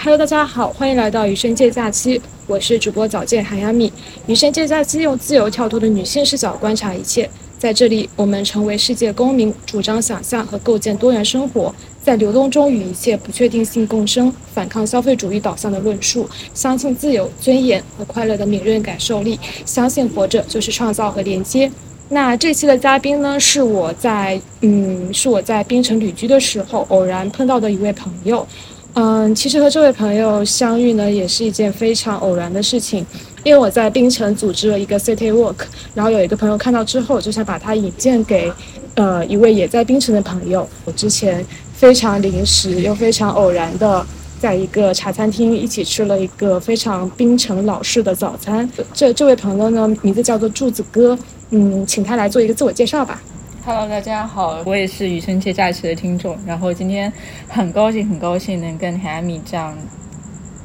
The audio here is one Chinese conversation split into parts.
Hello，大家好，欢迎来到余生界假期，我是主播早见韩亚米。余生界假期用自由跳脱的女性视角观察一切，在这里，我们成为世界公民，主张想象和构建多元生活，在流动中与一切不确定性共生，反抗消费主义导向的论述，相信自由、尊严和快乐的敏锐感受力，相信活着就是创造和连接。那这期的嘉宾呢，是我在嗯，是我在槟城旅居的时候偶然碰到的一位朋友。嗯，其实和这位朋友相遇呢，也是一件非常偶然的事情。因为我在槟城组织了一个 City Walk，然后有一个朋友看到之后，就想把他引荐给呃一位也在槟城的朋友。我之前非常临时又非常偶然的，在一个茶餐厅一起吃了一个非常槟城老式的早餐。这这位朋友呢，名字叫做柱子哥。嗯，请他来做一个自我介绍吧。Hello，大家好，我也是余生界假期的听众。然后今天很高兴，很高兴能跟海米这样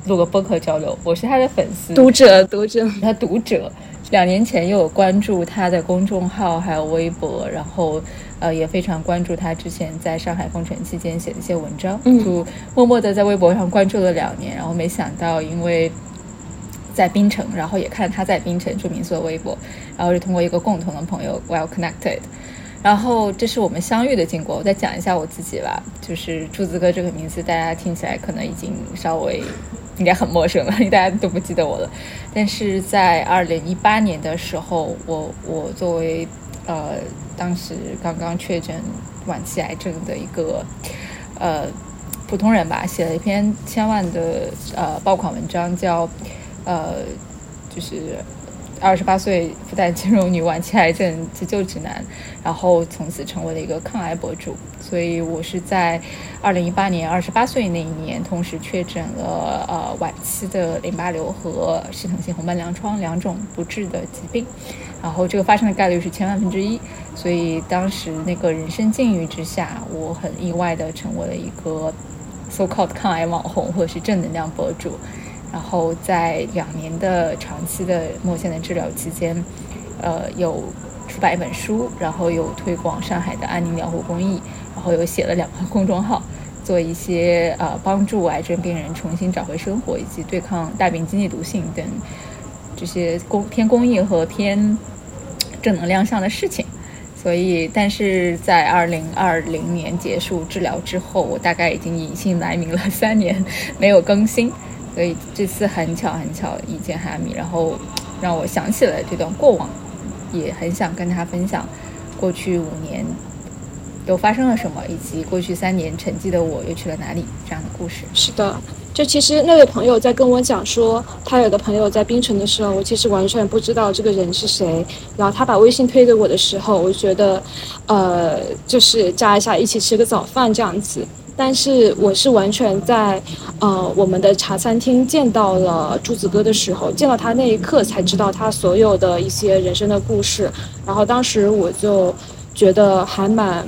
录个播客交流。我是他的粉丝，读者，读者，他读者。两年前又有关注他的公众号，还有微博，然后呃也非常关注他之前在上海封城期间写的一些文章，就默默的在微博上关注了两年。然后没想到因为。在槟城，然后也看他在槟城，著名做微博，然后是通过一个共同的朋友 Well Connected，然后这是我们相遇的经过。我再讲一下我自己吧，就是柱子哥这个名字，大家听起来可能已经稍微应该很陌生了，大家都不记得我了。但是在二零一八年的时候，我我作为呃当时刚刚确诊晚期癌症的一个呃普通人吧，写了一篇千万的呃爆款文章，叫。呃，就是二十八岁复旦金融女晚期癌症急救指南，然后从此成为了一个抗癌博主。所以我是在二零一八年二十八岁那一年，同时确诊了呃晚期的淋巴瘤和系统性红斑狼疮两种不治的疾病。然后这个发生的概率是千万分之一，所以当时那个人生境遇之下，我很意外的成为了一个 so called 抗癌网红或者是正能量博主。然后在两年的长期的墨线的治疗期间，呃，有出版一本书，然后有推广上海的安宁疗护公益，然后又写了两个公众号，做一些呃帮助癌症病人重新找回生活以及对抗大病经济毒性等这些公偏公益和偏正能量上的事情。所以，但是在二零二零年结束治疗之后，我大概已经隐姓埋名了三年，没有更新。所以这次很巧很巧遇见哈米，然后让我想起了这段过往，也很想跟他分享过去五年都发生了什么，以及过去三年沉寂的我又去了哪里这样的故事。是的，就其实那位朋友在跟我讲说，他有个朋友在槟城的时候，我其实完全不知道这个人是谁。然后他把微信推给我的时候，我觉得，呃，就是加一下一起吃个早饭这样子。但是我是完全在，呃，我们的茶餐厅见到了柱子哥的时候，见到他那一刻才知道他所有的一些人生的故事。然后当时我就觉得还蛮，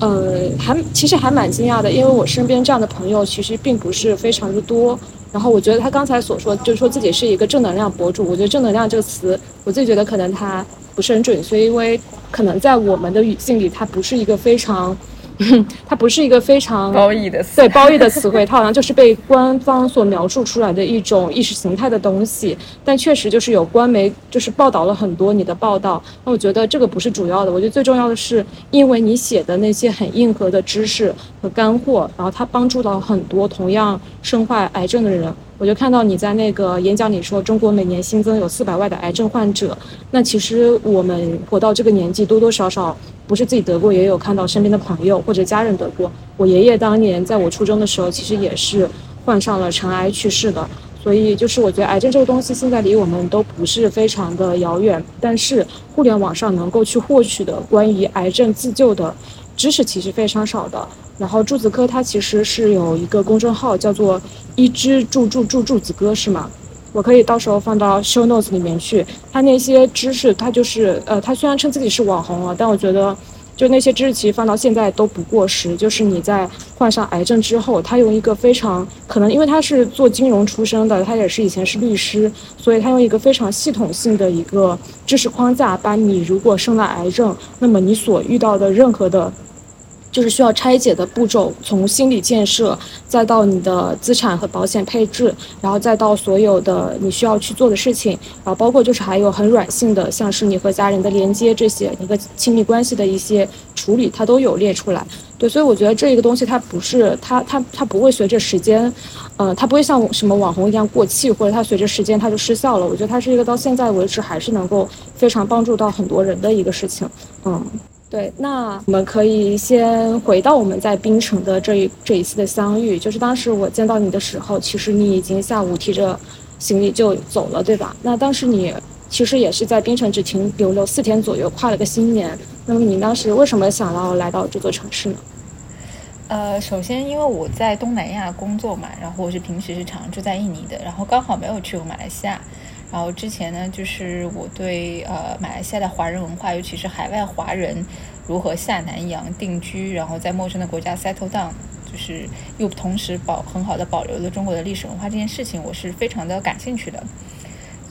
呃，还其实还蛮惊讶的，因为我身边这样的朋友其实并不是非常的多。然后我觉得他刚才所说，就是说自己是一个正能量博主，我觉得正能量这个词，我自己觉得可能他不是很准确，因为可能在我们的语境里，它不是一个非常。它不是一个非常褒义的词对褒义的词汇，它好像就是被官方所描述出来的一种意识形态的东西。但确实就是有官媒就是报道了很多你的报道，那我觉得这个不是主要的。我觉得最重要的是，因为你写的那些很硬核的知识和干货，然后它帮助到很多同样身患癌症的人。我就看到你在那个演讲里说，中国每年新增有四百万的癌症患者。那其实我们活到这个年纪，多多少少不是自己得过，也有看到身边的朋友或者家人得过。我爷爷当年在我初中的时候，其实也是患上了尘埃去世的。所以就是我觉得癌症这个东西现在离我们都不是非常的遥远，但是互联网上能够去获取的关于癌症自救的知识其实非常少的。然后柱子哥他其实是有一个公众号叫做“一只柱柱柱柱子哥”是吗？我可以到时候放到 show notes 里面去。他那些知识，他就是呃，他虽然称自己是网红了，但我觉得就那些知识其实放到现在都不过时。就是你在患上癌症之后，他用一个非常可能，因为他是做金融出身的，他也是以前是律师，所以他用一个非常系统性的一个知识框架，把你如果生了癌症，那么你所遇到的任何的。就是需要拆解的步骤，从心理建设，再到你的资产和保险配置，然后再到所有的你需要去做的事情，然后包括就是还有很软性的，像是你和家人的连接这些，你和亲密关系的一些处理，它都有列出来。对，所以我觉得这一个东西它不是它它它不会随着时间，呃，它不会像什么网红一样过气，或者它随着时间它就失效了。我觉得它是一个到现在为止还是能够非常帮助到很多人的一个事情，嗯。对，那我们可以先回到我们在槟城的这一这一次的相遇，就是当时我见到你的时候，其实你已经下午提着行李就走了，对吧？那当时你其实也是在槟城只停留了四天左右，跨了个新年。那么你当时为什么想要来到这座城市呢？呃，首先因为我在东南亚工作嘛，然后我是平时是常住在印尼的，然后刚好没有去过马来西亚。然后之前呢，就是我对呃马来西亚的华人文化，尤其是海外华人如何下南洋定居，然后在陌生的国家 settle down，就是又同时保很好的保留了中国的历史文化这件事情，我是非常的感兴趣的。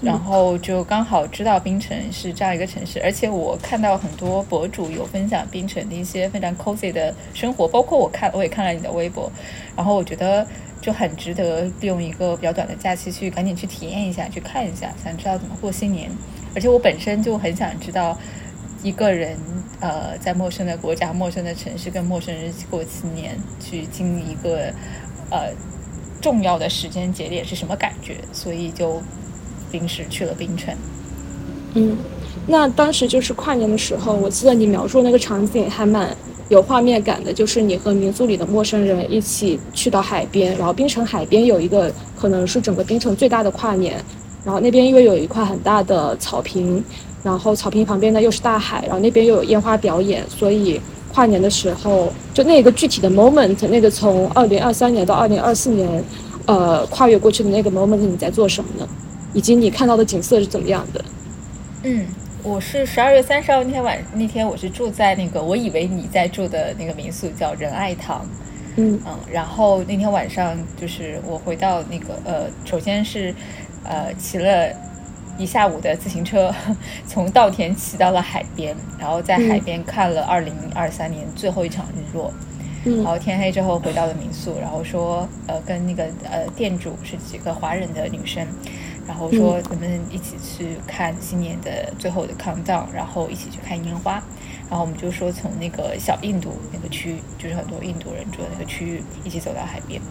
然后就刚好知道冰城是这样一个城市，而且我看到很多博主有分享冰城的一些非常 cozy 的生活，包括我看我也看了你的微博，然后我觉得。就很值得利用一个比较短的假期去赶紧去体验一下，去看一下，想知道怎么过新年。而且我本身就很想知道，一个人呃在陌生的国家、陌生的城市跟陌生人过新年，去经历一个呃重要的时间节点是什么感觉，所以就临时去了冰城。嗯，那当时就是跨年的时候，我记得你描述那个场景还蛮。有画面感的，就是你和民宿里的陌生人一起去到海边，然后冰城海边有一个可能是整个冰城最大的跨年，然后那边因为有一块很大的草坪，然后草坪旁边呢又是大海，然后那边又有烟花表演，所以跨年的时候就那个具体的 moment，那个从二零二三年到二零二四年，呃，跨越过去的那个 moment，你在做什么呢？以及你看到的景色是怎么样的？嗯。我是十二月三十号那天晚那天我是住在那个我以为你在住的那个民宿叫仁爱堂，嗯嗯，然后那天晚上就是我回到那个呃，首先是呃骑了一下午的自行车，从稻田骑到了海边，然后在海边看了二零二三年最后一场日落，嗯然后天黑之后回到了民宿，然后说呃跟那个呃店主是几个华人的女生。然后说咱们一起去看新年的最后的 countdown，然后一起去看烟花。然后我们就说从那个小印度那个区，就是很多印度人住的那个区域，一起走到海边。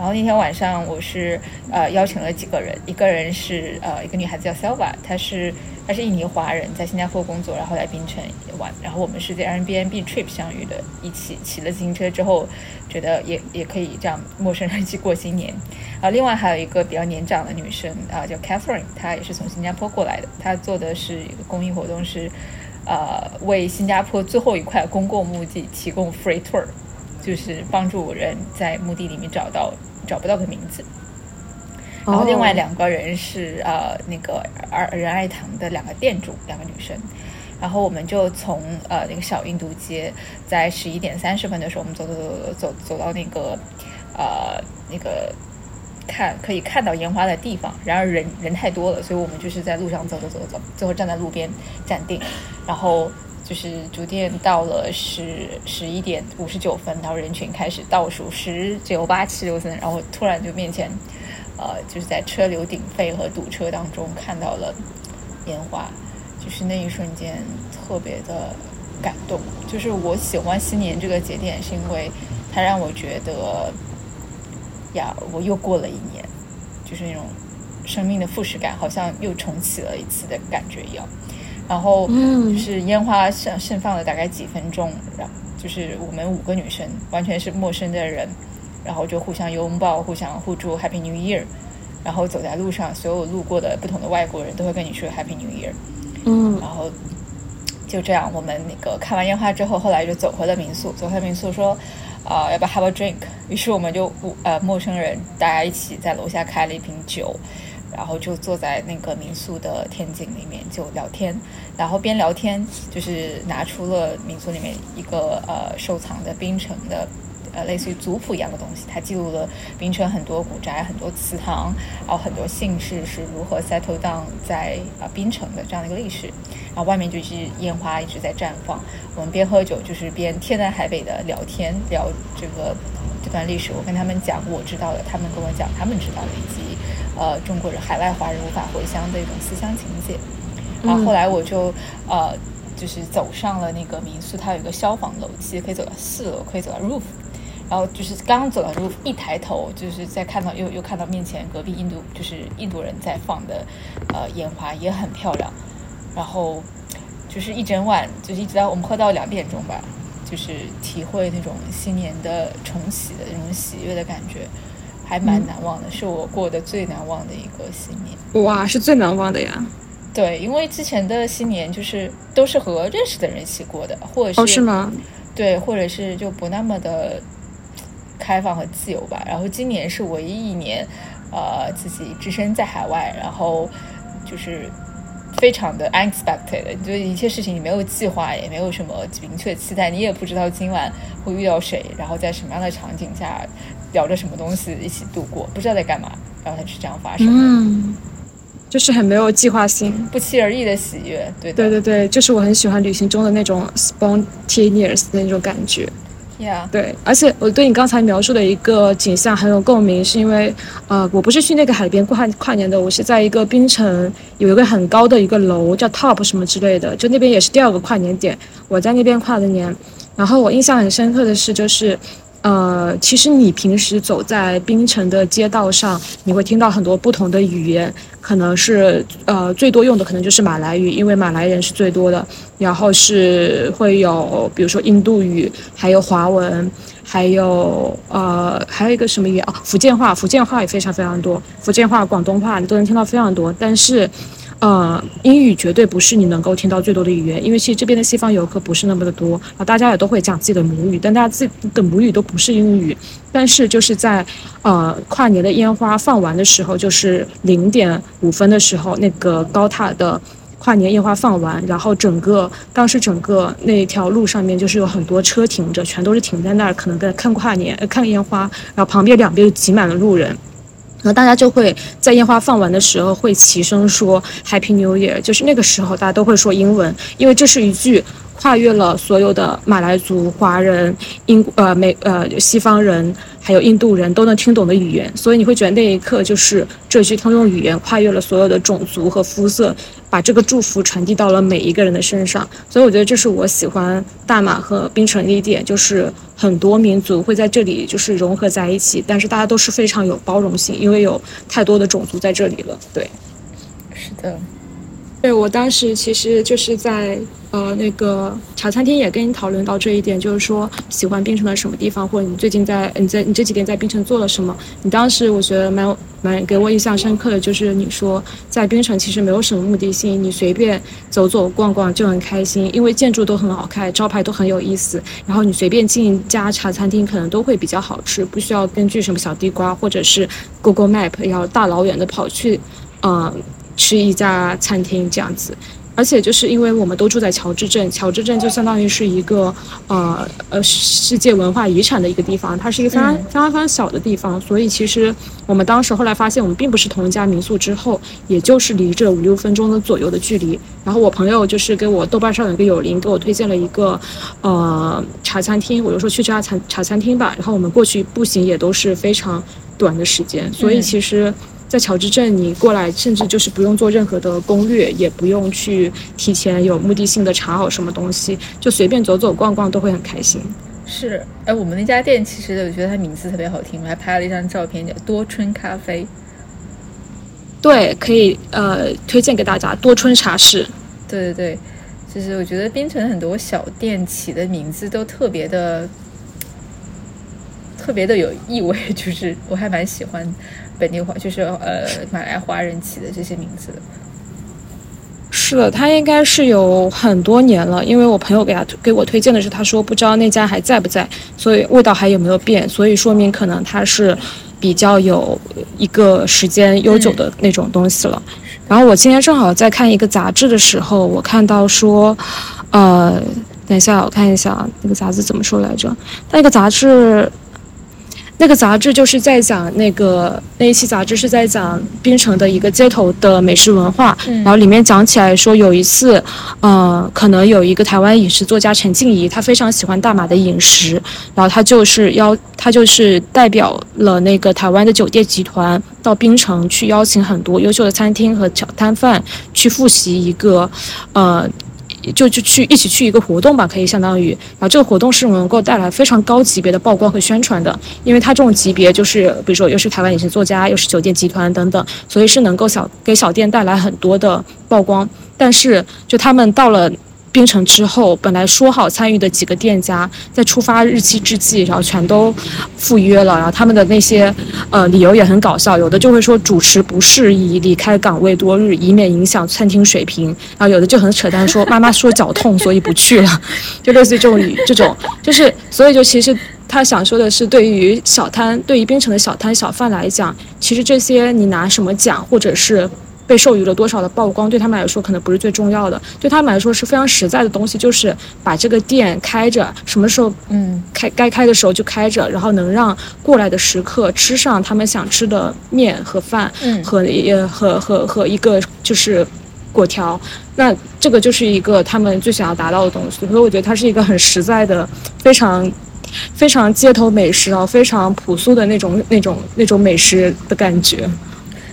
然后那天晚上我是呃邀请了几个人，一个人是呃一个女孩子叫 Selva，她是她是印尼华人，在新加坡工作，然后来槟城玩。然后我们是在 Airbnb trip 相遇的，一起骑了自行车之后，觉得也也可以这样陌生人一起过新年。啊，另外还有一个比较年长的女生啊，叫 Catherine，她也是从新加坡过来的，她做的是一个公益活动，是呃为新加坡最后一块公共墓地提供 free tour，就是帮助人在墓地里面找到。找不到的名字，然后另外两个人是呃那个儿仁爱堂的两个店主，两个女生，然后我们就从呃那个小印度街，在十一点三十分的时候，我们走走走走走走到那个呃那个看可以看到烟花的地方，然而人人太多了，所以我们就是在路上走走走走，最后站在路边站定，然后。就是逐渐到了十十一点五十九分，然后人群开始倒数十九八七六三，然后突然就面前，呃，就是在车流鼎沸和堵车当中看到了烟花，就是那一瞬间特别的感动。就是我喜欢新年这个节点，是因为它让我觉得呀，我又过了一年，就是那种生命的复始感，好像又重启了一次的感觉一样。然后就是烟花盛盛放了大概几分钟，然后就是我们五个女生完全是陌生的人，然后就互相拥抱，互相互助 Happy New Year，然后走在路上，所有路过的不同的外国人都会跟你说 Happy New Year，嗯，然后就这样，我们那个看完烟花之后，后来就走回了民宿，走回民宿说啊要不要 have a drink，于是我们就呃陌生人大家一起在楼下开了一瓶酒。然后就坐在那个民宿的天井里面就聊天，然后边聊天就是拿出了民宿里面一个呃收藏的冰城的呃类似于族谱一样的东西，它记录了槟城很多古宅、很多祠堂，然后很多姓氏是如何 settle down 在啊槟城的这样的一个历史。然后外面就是烟花一直在绽放，我们边喝酒就是边天南海北的聊天，聊这个这段历史。我跟他们讲我知道的，他们跟我讲他们知道的，以及呃中国人海外华人无法回乡的一种思乡情结。然后后来我就呃。就是走上了那个民宿，它有一个消防楼梯，可以走到四楼，可以走到 roof。然后就是刚走到 roof，一抬头就是在看到又又看到面前隔壁印度就是印度人在放的呃烟花也很漂亮。然后就是一整晚，就是一直到我们喝到两点钟吧，就是体会那种新年的重启的那种喜悦的感觉，还蛮难忘的，是我过的最难忘的一个新年。哇，是最难忘的呀。对，因为之前的新年就是都是和认识的人一起过的，或者是哦是吗？对，或者是就不那么的开放和自由吧。然后今年是唯一一年，呃，自己置身在海外，然后就是非常的 unexpected，就一切事情你没有计划，也没有什么明确期待，你也不知道今晚会遇到谁，然后在什么样的场景下聊着什么东西一起度过，不知道在干嘛，然后它是这样发生的。嗯。就是很没有计划性、不期而遇的喜悦，对对对对，就是我很喜欢旅行中的那种 spontaneous 的那种感觉。Yeah，对，而且我对你刚才描述的一个景象很有共鸣，是因为呃，我不是去那个海边跨跨年的，我是在一个冰城有一个很高的一个楼叫 Top 什么之类的，就那边也是第二个跨年点，我在那边跨的年。然后我印象很深刻的是，就是。呃，其实你平时走在槟城的街道上，你会听到很多不同的语言，可能是呃最多用的可能就是马来语，因为马来人是最多的。然后是会有比如说印度语，还有华文，还有呃还有一个什么语言啊？福建话，福建话也非常非常多，福建话、广东话你都能听到非常多，但是。呃，英语绝对不是你能够听到最多的语言，因为其实这边的西方游客不是那么的多啊，大家也都会讲自己的母语，但大家自己的母语都不是英语。但是就是在呃跨年的烟花放完的时候，就是零点五分的时候，那个高塔的跨年烟花放完，然后整个当时整个那条路上面就是有很多车停着，全都是停在那儿，可能在看跨年、看烟花，然后旁边两边就挤满了路人。然后大家就会在烟花放完的时候会齐声说 Happy New Year，就是那个时候大家都会说英文，因为这是一句跨越了所有的马来族、华人、英呃美呃西方人，还有印度人都能听懂的语言，所以你会觉得那一刻就是这句通用语言跨越了所有的种族和肤色。把这个祝福传递到了每一个人的身上，所以我觉得这是我喜欢大马和槟城的一点，就是很多民族会在这里就是融合在一起，但是大家都是非常有包容性，因为有太多的种族在这里了。对，是的。对我当时其实就是在呃那个茶餐厅也跟你讨论到这一点，就是说喜欢槟城的什么地方，或者你最近在你在你这几天在槟城做了什么？你当时我觉得蛮蛮给我印象深刻的，就是你说在槟城其实没有什么目的性，你随便走走逛逛就很开心，因为建筑都很好看，招牌都很有意思，然后你随便进一家茶餐厅可能都会比较好吃，不需要根据什么小地瓜或者是 Google Map 要大老远的跑去，嗯。吃一家餐厅这样子，而且就是因为我们都住在乔治镇，乔治镇就相当于是一个呃呃世界文化遗产的一个地方，它是一个非常非常非常小的地方，所以其实我们当时后来发现我们并不是同一家民宿之后，也就是离这五六分钟的左右的距离。然后我朋友就是给我豆瓣上有一个友邻给我推荐了一个呃茶餐厅，我就说去这家茶茶餐厅吧。然后我们过去步行也都是非常短的时间，所以其实。在乔治镇，你过来甚至就是不用做任何的攻略，也不用去提前有目的性的查好什么东西，就随便走走逛逛都会很开心。是，哎，我们那家店其实我觉得它名字特别好听，我还拍了一张照片，叫多春咖啡。对，可以呃推荐给大家多春茶室。对对对，就是我觉得槟城很多小店起的名字都特别的。特别的有意味，就是我还蛮喜欢本地华，就是呃马来华人起的这些名字。是的，他应该是有很多年了，因为我朋友给他给我推荐的是，他说不知道那家还在不在，所以味道还有没有变，所以说明可能它是比较有一个时间悠久的那种东西了。然后我今天正好在看一个杂志的时候，我看到说，呃。等一下，我看一下那个杂志怎么说来着？那个杂志那个杂志就是在讲那个那一期杂志是在讲槟城的一个街头的美食文化，然后里面讲起来说有一次，呃，可能有一个台湾饮食作家陈静怡，她非常喜欢大马的饮食，然后她就是邀她就是代表了那个台湾的酒店集团到槟城去邀请很多优秀的餐厅和小摊贩去复习一个，呃。就就去一起去一个活动吧，可以相当于，然后这个活动是能够带来非常高级别的曝光和宣传的，因为它这种级别就是，比如说又是台湾影视作家，又是酒店集团等等，所以是能够小给小店带来很多的曝光，但是就他们到了。槟城之后，本来说好参与的几个店家，在出发日期之际，然后全都赴约了。然后他们的那些呃理由也很搞笑，有的就会说主持不适宜离开岗位多日，以免影响餐厅水平。然后有的就很扯淡，说妈妈说脚痛，所以不去了。就类似于这种这种，就是所以就其实他想说的是，对于小摊，对于槟城的小摊小贩来讲，其实这些你拿什么奖，或者是。被授予了多少的曝光，对他们来说可能不是最重要的，对他们来说是非常实在的东西，就是把这个店开着，什么时候嗯。开该开的时候就开着，然后能让过来的食客吃上他们想吃的面和饭，嗯。和也和和和一个就是果条，那这个就是一个他们最想要达到的东西，所以我觉得它是一个很实在的，非常非常街头美食啊，非常朴素的那种那种那种美食的感觉。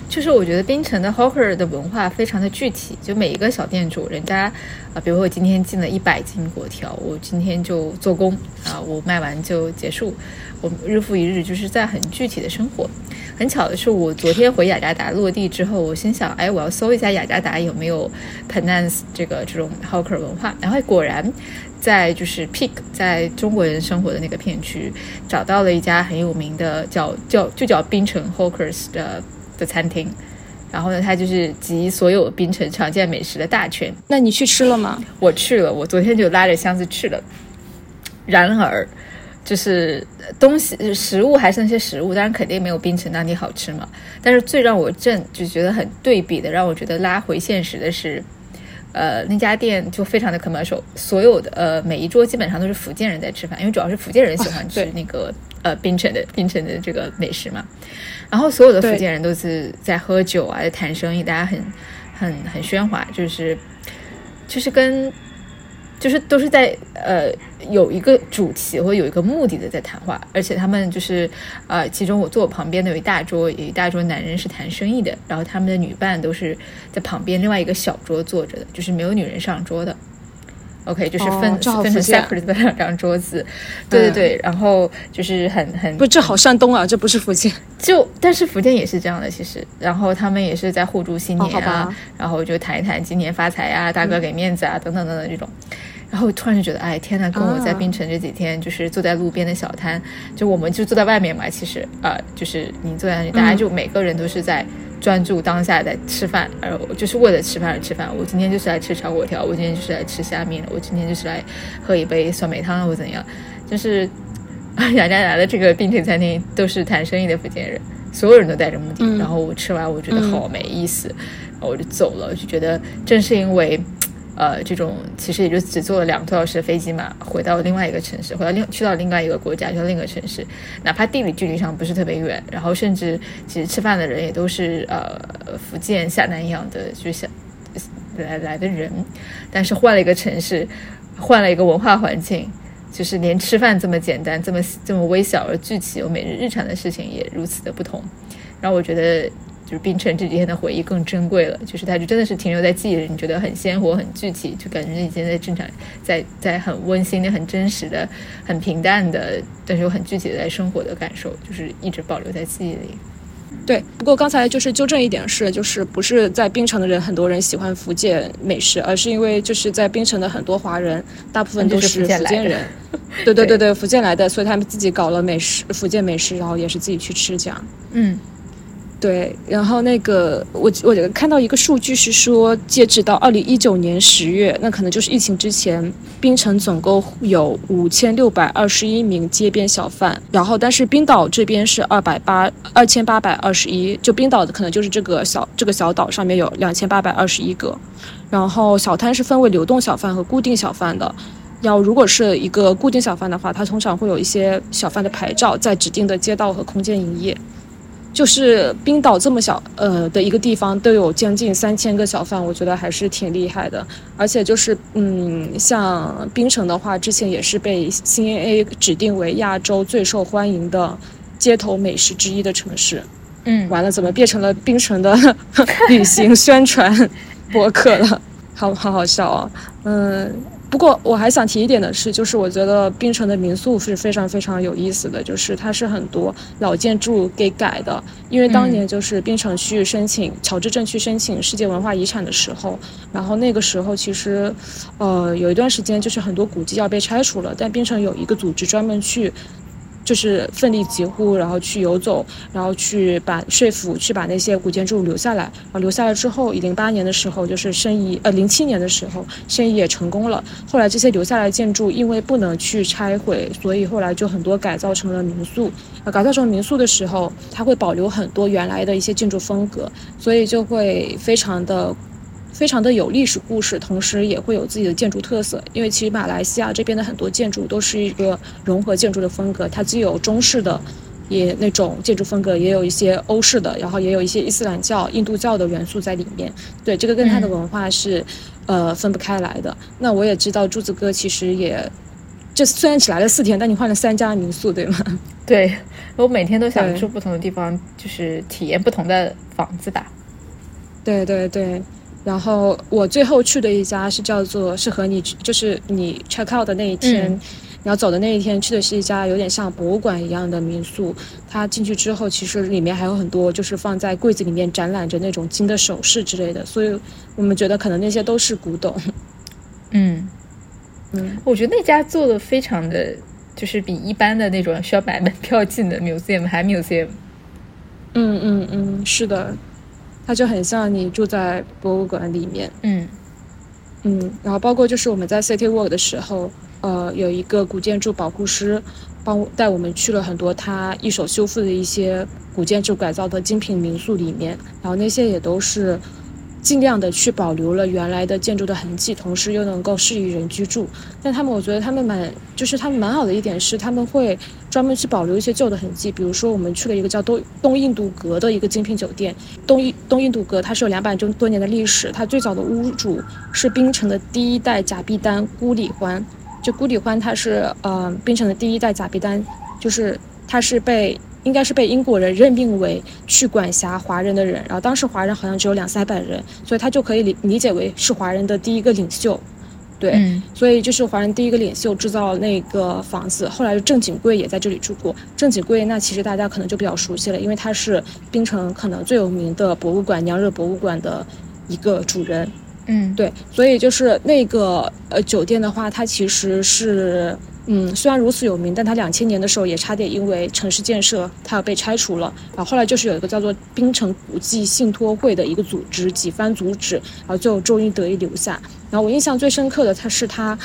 就是我觉得槟城的 hawker 的文化非常的具体，就每一个小店主，人家啊，比如我今天进了一百斤果条，我今天就做工啊，我卖完就结束，我日复一日就是在很具体的生活。很巧的是，我昨天回雅加达落地之后，我心想，哎，我要搜一下雅加达有没有 Penang 这个这种 hawker 文化，然后果然在就是 Peak 在中国人生活的那个片区找到了一家很有名的叫叫就叫槟城 hawkers 的。的餐厅，然后呢，它就是集所有槟城常见美食的大全。那你去吃了吗？我去了，我昨天就拉着箱子去了。然而，就是东西食物还是那些食物，当然肯定没有槟城当地好吃嘛。但是最让我震，就觉得很对比的，让我觉得拉回现实的是，呃，那家店就非常的 commercial，所有的呃每一桌基本上都是福建人在吃饭，因为主要是福建人喜欢吃那个呃槟城的槟城的这个美食嘛。然后所有的福建人都是在喝酒啊，在谈生意，大家很很很喧哗，就是就是跟就是都是在呃有一个主题或有一个目的的在谈话，而且他们就是呃，其中我坐我旁边的有一大桌，有一大桌男人是谈生意的，然后他们的女伴都是在旁边另外一个小桌坐着的，就是没有女人上桌的。OK，就是分分成 separate 的两张桌子，对对对，然后就是很很不，这好山东啊，这不是福建，就但是福建也是这样的，其实，然后他们也是在互助新年啊，然后就谈一谈今年发财啊，大哥给面子啊，等等等等这种，然后突然就觉得，哎，天呐，跟我在槟城这几天就是坐在路边的小摊，就我们就坐在外面嘛，其实啊，就是你坐在那里，大家就每个人都是在。专注当下在吃饭，而就是为了吃饭而吃饭。我今天就是来吃炒粿条，我今天就是来吃虾面的，我今天就是来喝一杯酸梅汤或怎样。就是雅加达的这个槟城餐厅都是谈生意的福建人，所有人都带着目的。然后我吃完，我觉得好没意思，我就走了。就觉得正是因为。呃，这种其实也就只坐了两个多小时的飞机嘛，回到另外一个城市，回到另去到另外一个国家，去到另一个城市，哪怕地理距离上不是特别远，然后甚至其实吃饭的人也都是呃福建下南洋的，就像来来的人，但是换了一个城市，换了一个文化环境，就是连吃饭这么简单，这么这么微小而具体，我每日日常的事情也如此的不同，让我觉得。就是冰城这几天的回忆更珍贵了，就是它就真的是停留在记忆里，你觉得很鲜活、很具体，就感觉以前在正常、在在很温馨的、很真实的、很平淡的，但是又很具体的在生活的感受，就是一直保留在记忆里。对，不过刚才就是纠正一点是，就是不是在冰城的人很多人喜欢福建美食，而是因为就是在冰城的很多华人，大部分都是福建人。对对对对，福建来的，所以他们自己搞了美食，福建美食，然后也是自己去吃这样。嗯。对，然后那个我我看到一个数据是说，截止到二零一九年十月，那可能就是疫情之前，槟城总共有五千六百二十一名街边小贩，然后但是冰岛这边是二百八二千八百二十一，就冰岛的可能就是这个小这个小岛上面有两千八百二十一个，然后小摊是分为流动小贩和固定小贩的。要如果是一个固定小贩的话，它通常会有一些小贩的牌照，在指定的街道和空间营业。就是冰岛这么小，呃的一个地方都有将近三千个小贩，我觉得还是挺厉害的。而且就是，嗯，像冰城的话，之前也是被 CNA 指定为亚洲最受欢迎的街头美食之一的城市。嗯，完了，怎么变成了冰城的 旅行宣传 博客了？好好好笑啊！嗯。不过我还想提一点的是，就是我觉得冰城的民宿是非常非常有意思的，就是它是很多老建筑给改的。因为当年就是冰城区申请乔治镇区申请世界文化遗产的时候，然后那个时候其实，呃，有一段时间就是很多古迹要被拆除了，但冰城有一个组织专门去。就是奋力疾呼，然后去游走，然后去把说服，去把那些古建筑留下来。然后留下来之后，零八年的时候，就是申遗，呃，零七年的时候，申遗也成功了。后来这些留下来建筑，因为不能去拆毁，所以后来就很多改造成了民宿。呃，改造成民宿的时候，它会保留很多原来的一些建筑风格，所以就会非常的。非常的有历史故事，同时也会有自己的建筑特色。因为其实马来西亚这边的很多建筑都是一个融合建筑的风格，它既有中式的，也那种建筑风格，也有一些欧式的，然后也有一些伊斯兰教、印度教的元素在里面。对，这个跟它的文化是，呃，分不开来的。那我也知道柱子哥其实也，这虽然只来了四天，但你换了三家民宿，对吗？对，我每天都想住不同的地方，就是体验不同的房子吧。对对对。然后我最后去的一家是叫做是和你就是你 check out 的那一天，你要走的那一天去的是一家有点像博物馆一样的民宿。它进去之后，其实里面还有很多就是放在柜子里面展览着那种金的首饰之类的，所以我们觉得可能那些都是古董。嗯嗯，我觉得那家做的非常的就是比一般的那种需要买门票进的 museum 还 museum。嗯嗯嗯，是的。它就很像你住在博物馆里面，嗯嗯，然后包括就是我们在 City Walk 的时候，呃，有一个古建筑保护师帮带我们去了很多他一手修复的一些古建筑改造的精品民宿里面，然后那些也都是。尽量的去保留了原来的建筑的痕迹，同时又能够适宜人居住。但他们，我觉得他们蛮，就是他们蛮好的一点是，他们会专门去保留一些旧的痕迹。比如说，我们去了一个叫东东印度阁的一个精品酒店。东印东印度阁它是有两百多多年的历史，它最早的屋主是槟城的第一代贾碧丹孤里欢。就孤里欢，他是呃槟城的第一代贾碧丹，就是他是被。应该是被英国人任命为去管辖华人的人，然后当时华人好像只有两三百人，所以他就可以理理解为是华人的第一个领袖，对，所以就是华人第一个领袖制造那个房子。后来郑景贵也在这里住过，郑景贵那其实大家可能就比较熟悉了，因为他是槟城可能最有名的博物馆娘惹博物馆的一个主人，嗯，对，所以就是那个呃酒店的话，它其实是。嗯，虽然如此有名，但它两千年的时候也差点因为城市建设它要被拆除了。然后后来就是有一个叫做槟城古迹信托会的一个组织几番阻止，然后最后终于得以留下。然后我印象最深刻的，它是它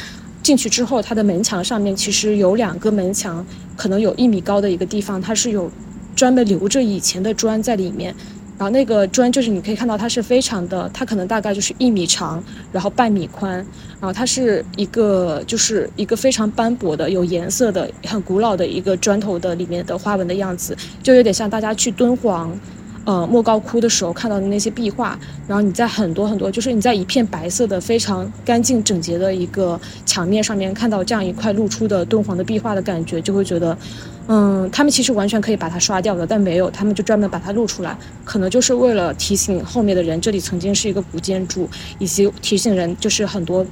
进去之后，它的门墙上面其实有两个门墙，可能有一米高的一个地方，它是有专门留着以前的砖在里面。然后那个砖就是你可以看到它是非常的，它可能大概就是一米长，然后半米宽，然后它是一个就是一个非常斑驳的、有颜色的、很古老的一个砖头的里面的花纹的样子，就有点像大家去敦煌。呃，莫高窟的时候看到的那些壁画，然后你在很多很多，就是你在一片白色的、非常干净整洁的一个墙面上面看到这样一块露出的敦煌的壁画的感觉，就会觉得，嗯，他们其实完全可以把它刷掉的，但没有，他们就专门把它露出来，可能就是为了提醒后面的人，这里曾经是一个古建筑，以及提醒人，就是很多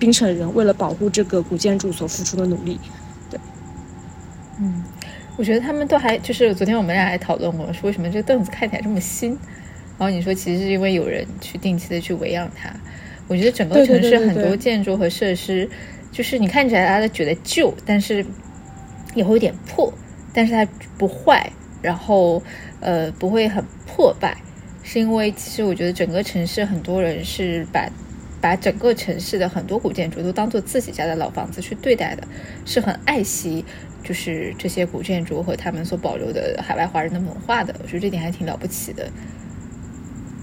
冰城人为了保护这个古建筑所付出的努力。对，嗯。我觉得他们都还就是昨天我们俩还讨论过，说为什么这个凳子看起来这么新。然后你说其实是因为有人去定期的去维养它。我觉得整个城市很多建筑和设施，就是你看起来它觉得旧，但是也会有点破，但是它不坏，然后呃不会很破败，是因为其实我觉得整个城市很多人是把把整个城市的很多古建筑都当做自己家的老房子去对待的，是很爱惜。就是这些古建筑和他们所保留的海外华人的文化的，我觉得这点还挺了不起的。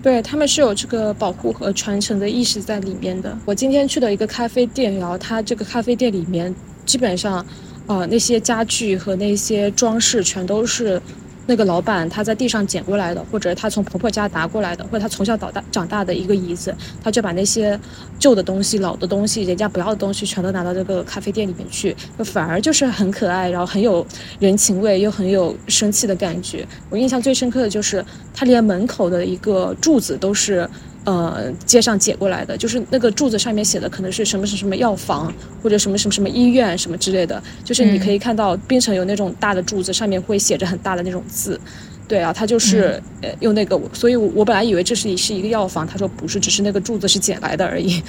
对他们是有这个保护和传承的意识在里面的。我今天去的一个咖啡店，然后它这个咖啡店里面基本上，啊，那些家具和那些装饰全都是。那个老板他在地上捡过来的，或者他从婆婆家拿过来的，或者他从小到大长大的一个椅子，他就把那些旧的东西、老的东西、人家不要的东西，全都拿到这个咖啡店里面去，就反而就是很可爱，然后很有人情味，又很有生气的感觉。我印象最深刻的就是，他连门口的一个柱子都是。呃，街上捡过来的，就是那个柱子上面写的可能是什么什么什么药房，或者什么什么什么医院什么之类的，就是你可以看到冰城有那种大的柱子，上面会写着很大的那种字。对啊，他就是呃用那个，所以我本来以为这是是一个药房，他说不是，只是那个柱子是捡来的而已，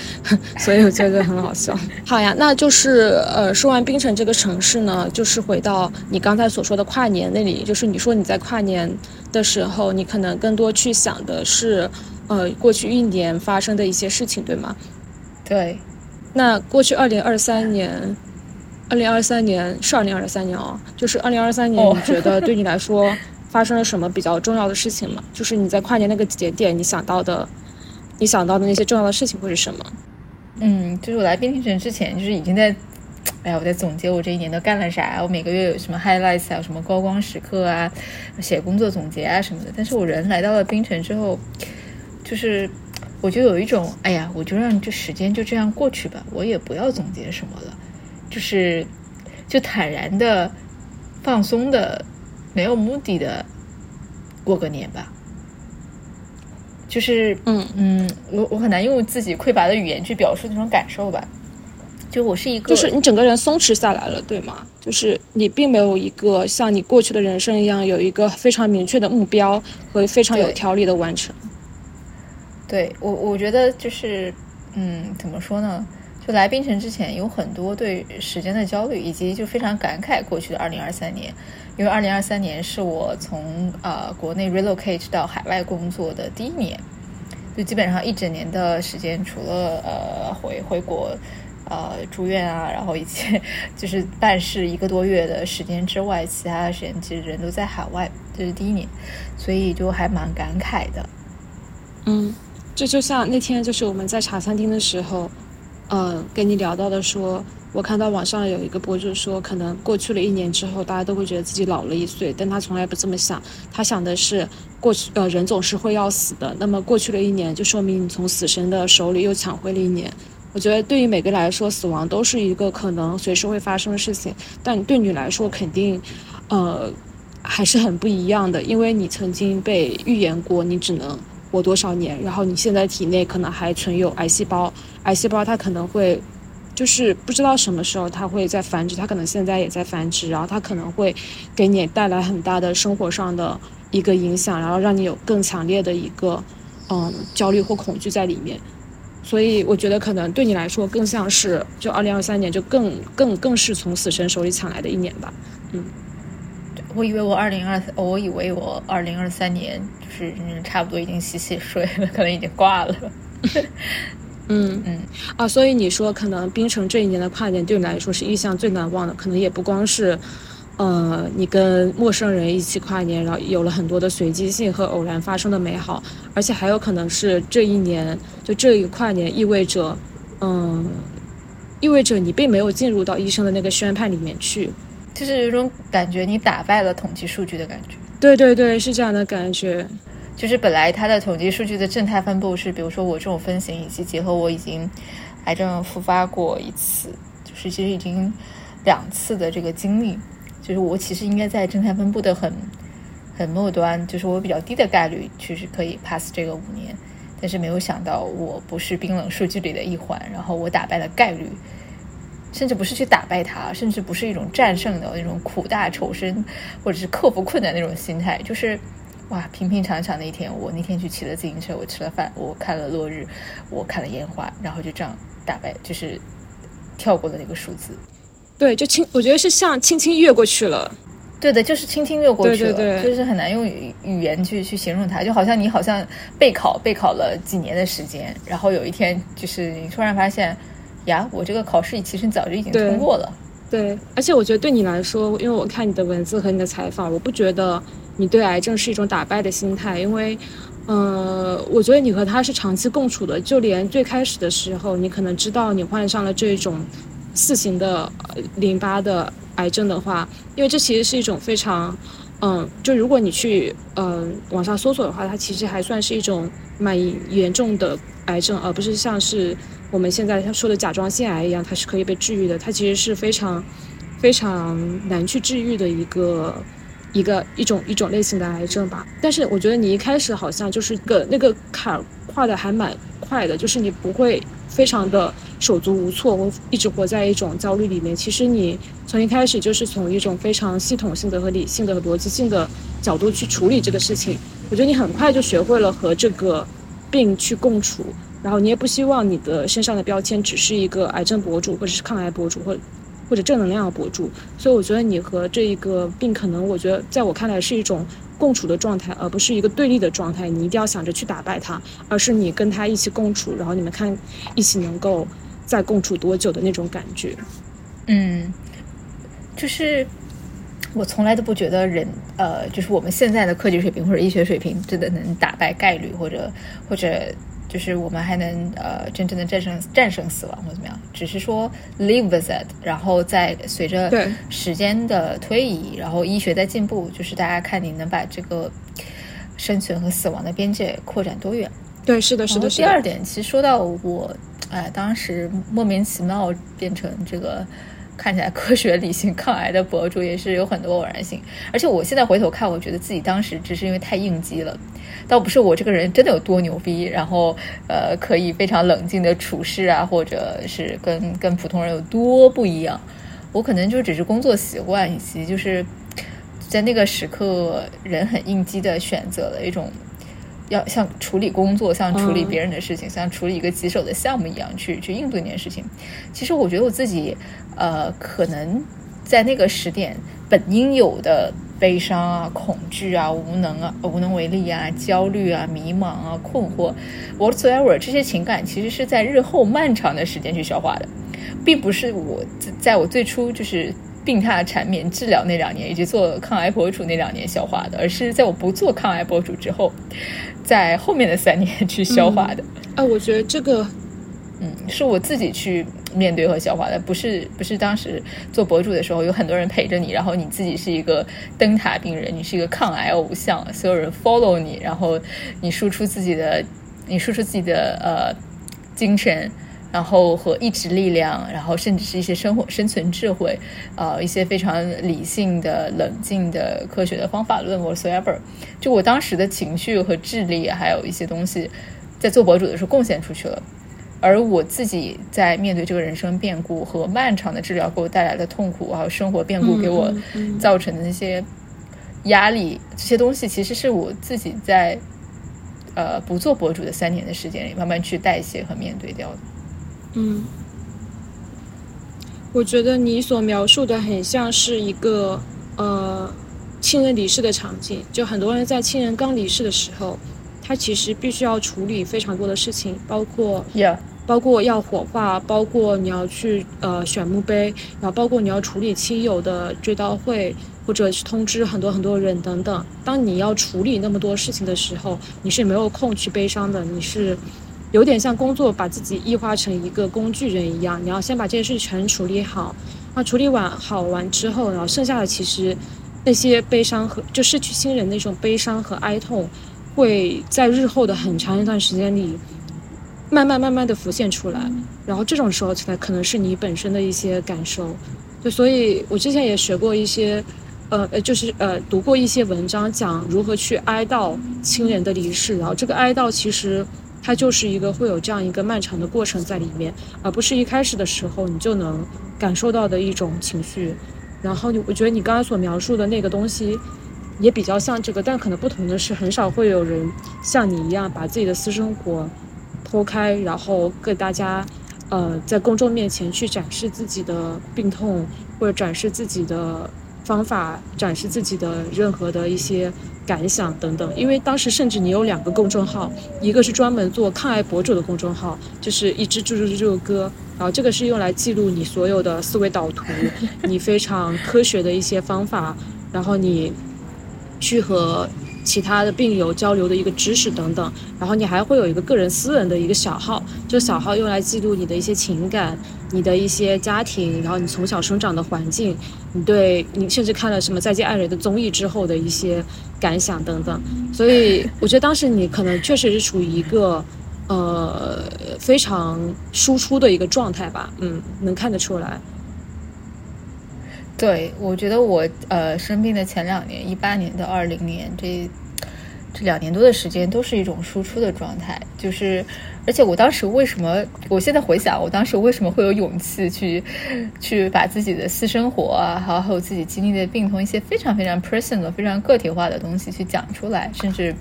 所以我觉得很好笑。好呀，那就是呃说完冰城这个城市呢，就是回到你刚才所说的跨年那里，就是你说你在跨年的时候，你可能更多去想的是。呃，过去一年发生的一些事情，对吗？对。那过去二零二三年，二零二三年是二零二三年哦，就是二零二三年，你觉得对你来说发生了什么比较重要的事情吗？就是你在跨年那个节点，你想到的，你想到的那些重要的事情会是什么？嗯，就是我来冰城之前，就是已经在，哎呀，我在总结我这一年都干了啥，我每个月有什么 highlights 啊，什么高光时刻啊，写工作总结啊什么的。但是我人来到了冰城之后。就是，我就有一种，哎呀，我就让这时间就这样过去吧，我也不要总结什么了，就是，就坦然的、放松的、没有目的的过个年吧。就是，嗯嗯，我我很难用自己匮乏的语言去表述那种感受吧。就我是一个，就是你整个人松弛下来了，对吗？就是你并没有一个像你过去的人生一样，有一个非常明确的目标和非常有条理的完成。对我，我觉得就是，嗯，怎么说呢？就来冰城之前，有很多对时间的焦虑，以及就非常感慨过去的二零二三年，因为二零二三年是我从呃国内 relocate 到海外工作的第一年，就基本上一整年的时间，除了呃回回国呃住院啊，然后以及就是办事一个多月的时间之外，其他的时间其实人都在海外，这是第一年，所以就还蛮感慨的，嗯。这就像那天，就是我们在茶餐厅的时候，嗯，跟你聊到的，说我看到网上有一个博主说，可能过去了一年之后，大家都会觉得自己老了一岁，但他从来不这么想，他想的是过去，呃，人总是会要死的。那么过去了一年，就说明你从死神的手里又抢回了一年。我觉得对于每个来说，死亡都是一个可能随时会发生的事情，但对你来说，肯定，呃，还是很不一样的，因为你曾经被预言过，你只能。活多少年？然后你现在体内可能还存有癌细胞，癌细胞它可能会，就是不知道什么时候它会在繁殖，它可能现在也在繁殖，然后它可能会给你带来很大的生活上的一个影响，然后让你有更强烈的一个嗯焦虑或恐惧在里面。所以我觉得可能对你来说更像是就二零二三年就更更更是从死神手里抢来的一年吧。嗯，我以为我二零二，我以为我二零二三年。是差不多已经洗洗睡了，可能已经挂了。嗯嗯啊，所以你说可能冰城这一年的跨年对你来说是印象最难忘的，可能也不光是，呃，你跟陌生人一起跨年，然后有了很多的随机性和偶然发生的美好，而且还有可能是这一年就这一跨年意味着，嗯，意味着你并没有进入到医生的那个宣判里面去，就是有种感觉你打败了统计数据的感觉。对对对，是这样的感觉，就是本来它的统计数据的正态分布是，比如说我这种分型，以及结合我已经癌症复发过一次，就是其实已经两次的这个经历，就是我其实应该在正态分布的很很末端，就是我比较低的概率其实可以 pass 这个五年，但是没有想到我不是冰冷数据里的一环，然后我打败了概率。甚至不是去打败他，甚至不是一种战胜的那种苦大仇深，或者是克服困难那种心态，就是哇，平平常常的一天。我那天去骑了自行车，我吃了饭，我看了落日，我看了烟花，然后就这样打败，就是跳过了那个数字。对，就轻，我觉得是像轻轻越过去了。对的，就是轻轻越过去了，就是很难用语言去去形容它，就好像你好像备考备考了几年的时间，然后有一天就是你突然发现。呀，我这个考试其实早就已经通过了。对，而且我觉得对你来说，因为我看你的文字和你的采访，我不觉得你对癌症是一种打败的心态，因为，呃，我觉得你和他是长期共处的，就连最开始的时候，你可能知道你患上了这种四型的淋巴的癌症的话，因为这其实是一种非常，嗯，就如果你去嗯网上搜索的话，它其实还算是一种蛮严重的癌症，而不是像是我们现在他说的甲状腺癌一样，它是可以被治愈的，它其实是非常非常难去治愈的一个。一个一种一种类型的癌症吧，但是我觉得你一开始好像就是个那个坎跨的还蛮快的，就是你不会非常的手足无措，我一直活在一种焦虑里面。其实你从一开始就是从一种非常系统性的和理性的和逻辑性的角度去处理这个事情。我觉得你很快就学会了和这个病去共处，然后你也不希望你的身上的标签只是一个癌症博主或者是抗癌博主或。或者正能量博主，所以我觉得你和这一个病，可能我觉得在我看来是一种共处的状态，而不是一个对立的状态。你一定要想着去打败它，而是你跟他一起共处，然后你们看一起能够再共处多久的那种感觉。嗯，就是我从来都不觉得人，呃，就是我们现在的科技水平或者医学水平真的能打败概率，或者或者。就是我们还能呃真正的战胜战胜死亡或怎么样？只是说 live with it，然后再随着时间的推移，然后医学在进步，就是大家看你能把这个生存和死亡的边界扩展多远？对，是的，是的。第二点，其实说到我，哎，当时莫名其妙变成这个。看起来科学理性抗癌的博主也是有很多偶然性，而且我现在回头看，我觉得自己当时只是因为太应激了，倒不是我这个人真的有多牛逼，然后呃可以非常冷静的处事啊，或者是跟跟普通人有多不一样，我可能就只是工作习惯以及就是在那个时刻人很应激的选择了一种。要像处理工作，像处理别人的事情，像处理一个棘手的项目一样去去应对那件事情。其实我觉得我自己，呃，可能在那个时点本应有的悲伤啊、恐惧啊、无能啊、无能为力啊、焦虑啊、迷茫啊、困惑，whatever 这些情感，其实是在日后漫长的时间去消化的，并不是我在我最初就是。病榻缠绵治疗那两年，以及做抗癌博主那两年消化的，而是在我不做抗癌博主之后，在后面的三年去消化的。啊，我觉得这个，嗯，是我自己去面对和消化的，不是不是当时做博主的时候有很多人陪着你，然后你自己是一个灯塔病人，你是一个抗癌偶像，所有人 follow 你，然后你输出自己的，你输出自己的呃精神。然后和意志力量，然后甚至是一些生活生存智慧，呃，一些非常理性的、冷静的、科学的方法论，whatever。就我当时的情绪和智力，还有一些东西，在做博主的时候贡献出去了。而我自己在面对这个人生变故和漫长的治疗给我带来的痛苦，还有生活变故给我造成的那些压力，这些东西其实是我自己在呃不做博主的三年的时间里慢慢去代谢和面对掉的。嗯，我觉得你所描述的很像是一个呃亲人离世的场景。就很多人在亲人刚离世的时候，他其实必须要处理非常多的事情，包括包括要火化，包括你要去呃选墓碑，然后包括你要处理亲友的追悼会，或者是通知很多很多人等等。当你要处理那么多事情的时候，你是没有空去悲伤的，你是。有点像工作，把自己异化成一个工具人一样。你要先把这些事全处理好，那处理完好完之后，然后剩下的其实那些悲伤和就失去亲人那种悲伤和哀痛，会在日后的很长一段时间里，慢慢慢慢的浮现出来。然后这种时候才可能是你本身的一些感受。就所以，我之前也学过一些，呃呃，就是呃读过一些文章，讲如何去哀悼亲人的离世。然后这个哀悼其实。它就是一个会有这样一个漫长的过程在里面，而不是一开始的时候你就能感受到的一种情绪。然后你，我觉得你刚刚所描述的那个东西，也比较像这个，但可能不同的是，很少会有人像你一样把自己的私生活剖开，然后给大家，呃，在公众面前去展示自己的病痛，或者展示自己的方法，展示自己的任何的一些。感想等等，因为当时甚至你有两个公众号，一个是专门做抗癌博主的公众号，就是一只猪猪猪猪歌，然后这个是用来记录你所有的思维导图，你非常科学的一些方法，然后你去和其他的病友交流的一个知识等等，然后你还会有一个个人私人的一个小号，这个小号用来记录你的一些情感，你的一些家庭，然后你从小生长的环境，你对你甚至看了什么再见爱人的综艺之后的一些感想等等。所以我觉得当时你可能确实是处于一个呃非常输出的一个状态吧，嗯，能看得出来。对，我觉得我呃生病的前两年，一八年到二零年这这两年多的时间，都是一种输出的状态。就是，而且我当时为什么？我现在回想，我当时为什么会有勇气去去把自己的私生活啊，还有自己经历的病痛一些非常非常 personal、非常个体化的东西去讲出来，甚至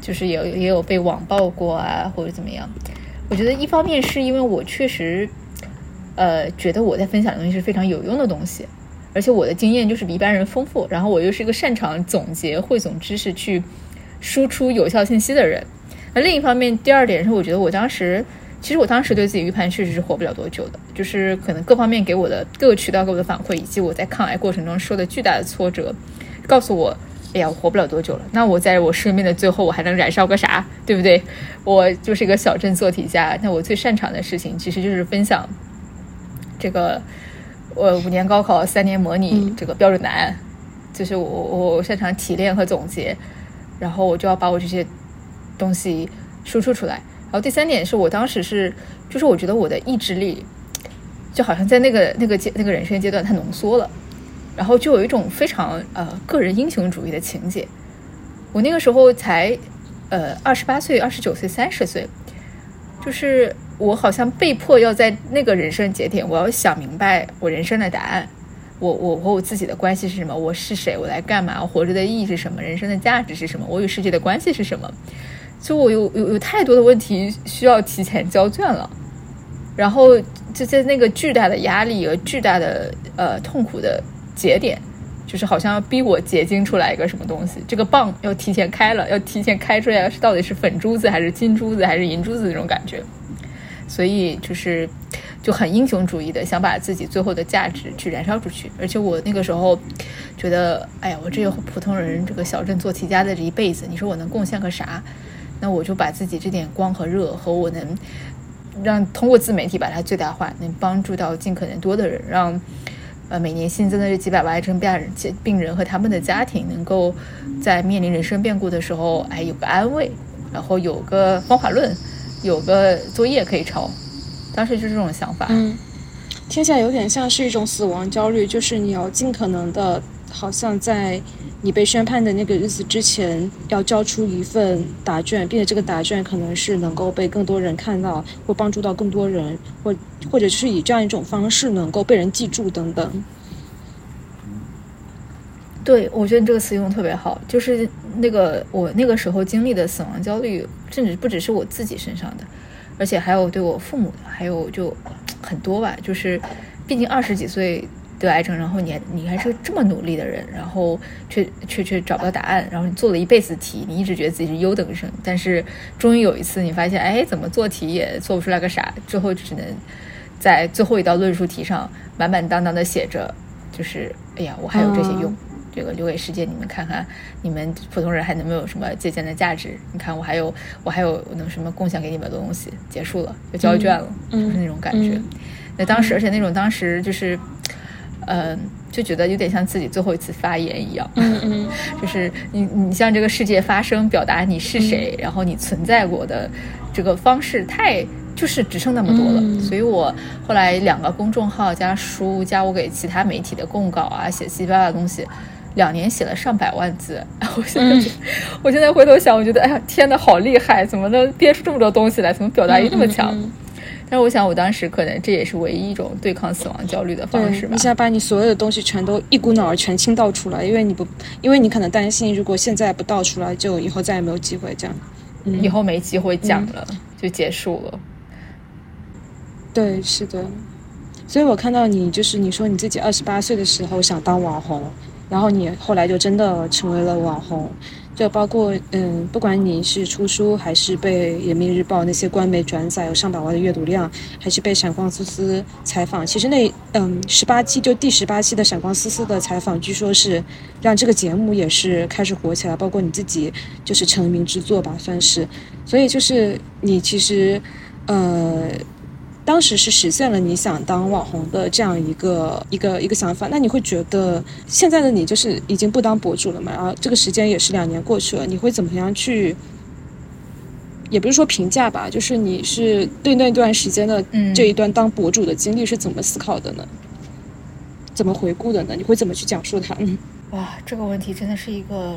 就是也也有被网暴过啊，或者怎么样？我觉得一方面是因为我确实呃觉得我在分享的东西是非常有用的东西。而且我的经验就是比一般人丰富，然后我又是一个擅长总结、汇总知识去输出有效信息的人。那另一方面，第二点是，我觉得我当时，其实我当时对自己预判确实是活不了多久的，就是可能各方面给我的各个渠道给我的反馈，以及我在抗癌过程中受的巨大的挫折，告诉我，哎呀，我活不了多久了。那我在我生命的最后，我还能燃烧个啥？对不对？我就是一个小镇做题家，那我最擅长的事情其实就是分享这个。我五年高考，三年模拟，这个标准答案，就是我我擅长提炼和总结，然后我就要把我这些东西输出出来。然后第三点是我当时是，就是我觉得我的意志力就好像在那个那个阶那个人生阶段太浓缩了，然后就有一种非常呃个人英雄主义的情节。我那个时候才呃二十八岁、二十九岁、三十岁，就是。我好像被迫要在那个人生节点，我要想明白我人生的答案。我我和我自己的关系是什么？我是谁？我来干嘛？活着的意义是什么？人生的价值是什么？我与世界的关系是什么？就我有有有太多的问题需要提前交卷了。然后就在那个巨大的压力和巨大的呃痛苦的节点，就是好像要逼我结晶出来一个什么东西。这个棒要提前开了，要提前开出来是到底是粉珠子还是金珠子还是银珠子那种感觉。所以就是就很英雄主义的想把自己最后的价值去燃烧出去，而且我那个时候觉得，哎呀，我这个普通人，这个小镇做题家的这一辈子，你说我能贡献个啥？那我就把自己这点光和热和我能让通过自媒体把它最大化，能帮助到尽可能多的人，让呃每年新增的这几百万癌症病人病人和他们的家庭能够在面临人生变故的时候，哎有个安慰，然后有个方法论。有个作业可以抄，当时就是这种想法。嗯，听起来有点像是一种死亡焦虑，就是你要尽可能的，好像在你被宣判的那个日子之前，要交出一份答卷，并且这个答卷可能是能够被更多人看到，或帮助到更多人，或或者是以这样一种方式能够被人记住等等。对，我觉得你这个词用的特别好，就是那个我那个时候经历的死亡焦虑，甚至不只是我自己身上的，而且还有对我父母，还有就很多吧。就是，毕竟二十几岁得癌症，然后你你还是这么努力的人，然后却却却找不到答案，然后你做了一辈子题，你一直觉得自己是优等生，但是终于有一次你发现，哎，怎么做题也做不出来个啥，最后只能在最后一道论述题上满满当当的写着，就是哎呀，我还有这些用。这个留给世界，你们看看，你们普通人还能没有什么借鉴的价值？你看我还有，我还有能什么贡献给你们的东西？结束了，就交卷了，就是那种感觉。那当时，而且那种当时就是，嗯，就觉得有点像自己最后一次发言一样。嗯嗯，就是你你向这个世界发声，表达你是谁，然后你存在过的这个方式，太就是只剩那么多了。所以我后来两个公众号加书加我给其他媒体的供稿啊，写七八的东西。两年写了上百万字，我现在，我现在回头想，我觉得，哎呀，天呐，好厉害，怎么能憋出这么多东西来？怎么表达力那么强？但是我想，我当时可能这也是唯一一种对抗死亡焦虑的方式吧。你想把你所有的东西全都一股脑儿全倾倒出来，因为你不，因为你可能担心，如果现在不倒出来，就以后再也没有机会这样。以后没机会讲了，就结束了。对，是的。所以我看到你，就是你说你自己二十八岁的时候想当网红。然后你后来就真的成为了网红，就包括嗯，不管你是出书，还是被人民日报那些官媒转载有上百万的阅读量，还是被闪光思思采访，其实那嗯十八期就第十八期的闪光思思的采访，据说是让这个节目也是开始火起来，包括你自己就是成名之作吧，算是。所以就是你其实呃。当时是实现了你想当网红的这样一个一个一个想法，那你会觉得现在的你就是已经不当博主了嘛？然后这个时间也是两年过去了，你会怎么样去？也不是说评价吧，就是你是对那段时间的这一段当博主的经历是怎么思考的呢？怎么回顾的呢？你会怎么去讲述它？哇，这个问题真的是一个。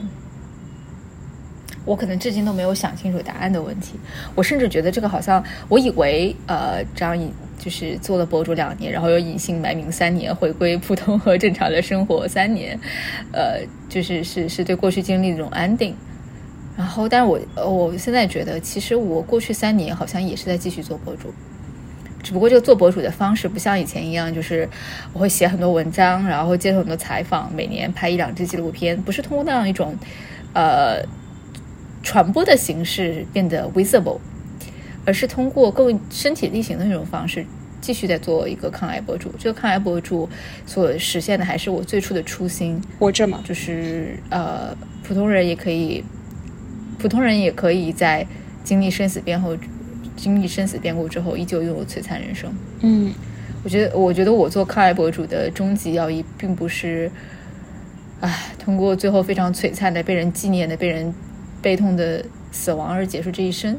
我可能至今都没有想清楚答案的问题。我甚至觉得这个好像，我以为呃，这样隐就是做了博主两年，然后又隐姓埋名三年，回归普通和正常的生活三年，呃，就是是是对过去经历的一种安定。然后，但是我我现在觉得，其实我过去三年好像也是在继续做博主，只不过这个做博主的方式不像以前一样，就是我会写很多文章，然后接受很多采访，每年拍一两支纪录片，不是通过那样一种呃。传播的形式变得 visible，而是通过更身体力行的那种方式，继续在做一个抗癌博主。这个抗癌博主所实现的还是我最初的初心，活着嘛，就是呃，普通人也可以，普通人也可以在经历生死变后，经历生死变故之后，依旧拥有璀璨人生。嗯，我觉得，我觉得我做抗癌博主的终极要义，并不是，唉，通过最后非常璀璨的被人纪念的被人。悲痛的死亡而结束这一生，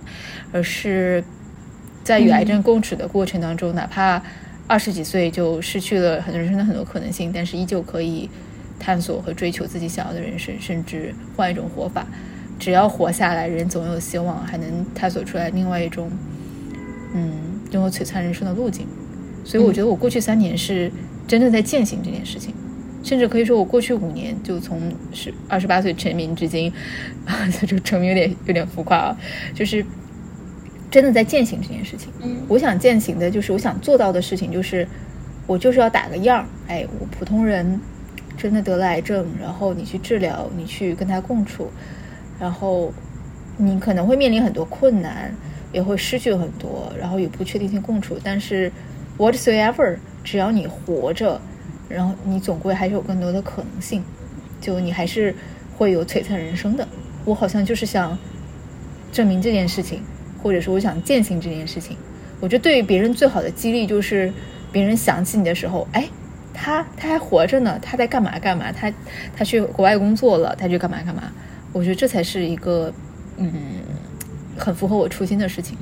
而是在与癌症共处的过程当中，哪怕二十几岁就失去了很多人生的很多可能性，但是依旧可以探索和追求自己想要的人生，甚至换一种活法。只要活下来，人总有希望，还能探索出来另外一种，嗯，拥有璀璨人生的路径。所以，我觉得我过去三年是真正在践行这件事情。甚至可以说，我过去五年就从十二十八岁成名至今，啊，这成名有点有点浮夸啊，就是真的在践行这件事情。嗯，我想践行的就是我想做到的事情，就是我就是要打个样儿。哎，我普通人真的得了癌症，然后你去治疗，你去跟他共处，然后你可能会面临很多困难，也会失去很多，然后与不确定性共处。但是 whatsoever，只要你活着。然后你总归还是有更多的可能性，就你还是会有璀璨人生的。我好像就是想证明这件事情，或者说我想践行这件事情。我觉得对于别人最好的激励就是别人想起你的时候，哎，他他还活着呢，他在干嘛干嘛，他他去国外工作了，他去干嘛干嘛。我觉得这才是一个嗯很符合我初心的事情。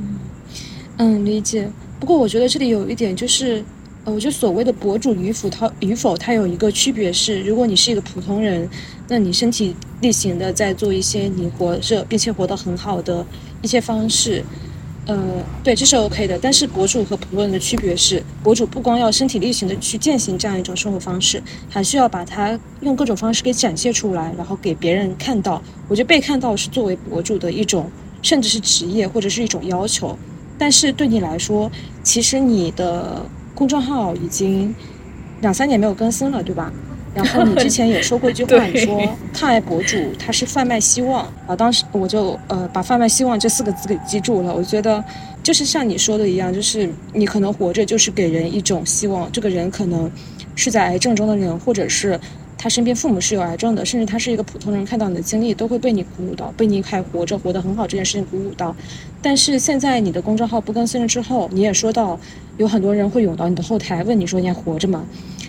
嗯，理解。不过我觉得这里有一点就是。呃，我觉得所谓的博主与否，它与否，它有一个区别是，如果你是一个普通人，那你身体力行的在做一些你活着并且活得很好的一些方式，呃，对，这是 OK 的。但是博主和普通人的区别是，博主不光要身体力行的去践行这样一种生活方式，还需要把它用各种方式给展现出来，然后给别人看到。我觉得被看到是作为博主的一种，甚至是职业或者是一种要求。但是对你来说，其实你的。公众号已经两三年没有更新了，对吧？然后你之前也说过一句话，你说抗癌博主他是贩卖希望啊。当时我就呃把“贩卖希望”这四个字给记住了。我觉得就是像你说的一样，就是你可能活着就是给人一种希望。这个人可能是在癌症中的人，或者是他身边父母是有癌症的，甚至他是一个普通人，看到你的经历都会被你鼓舞到，被你还活着活得很好这件事情鼓舞到。但是现在你的公众号不更新了之后，你也说到。有很多人会涌到你的后台问你说你还活着吗？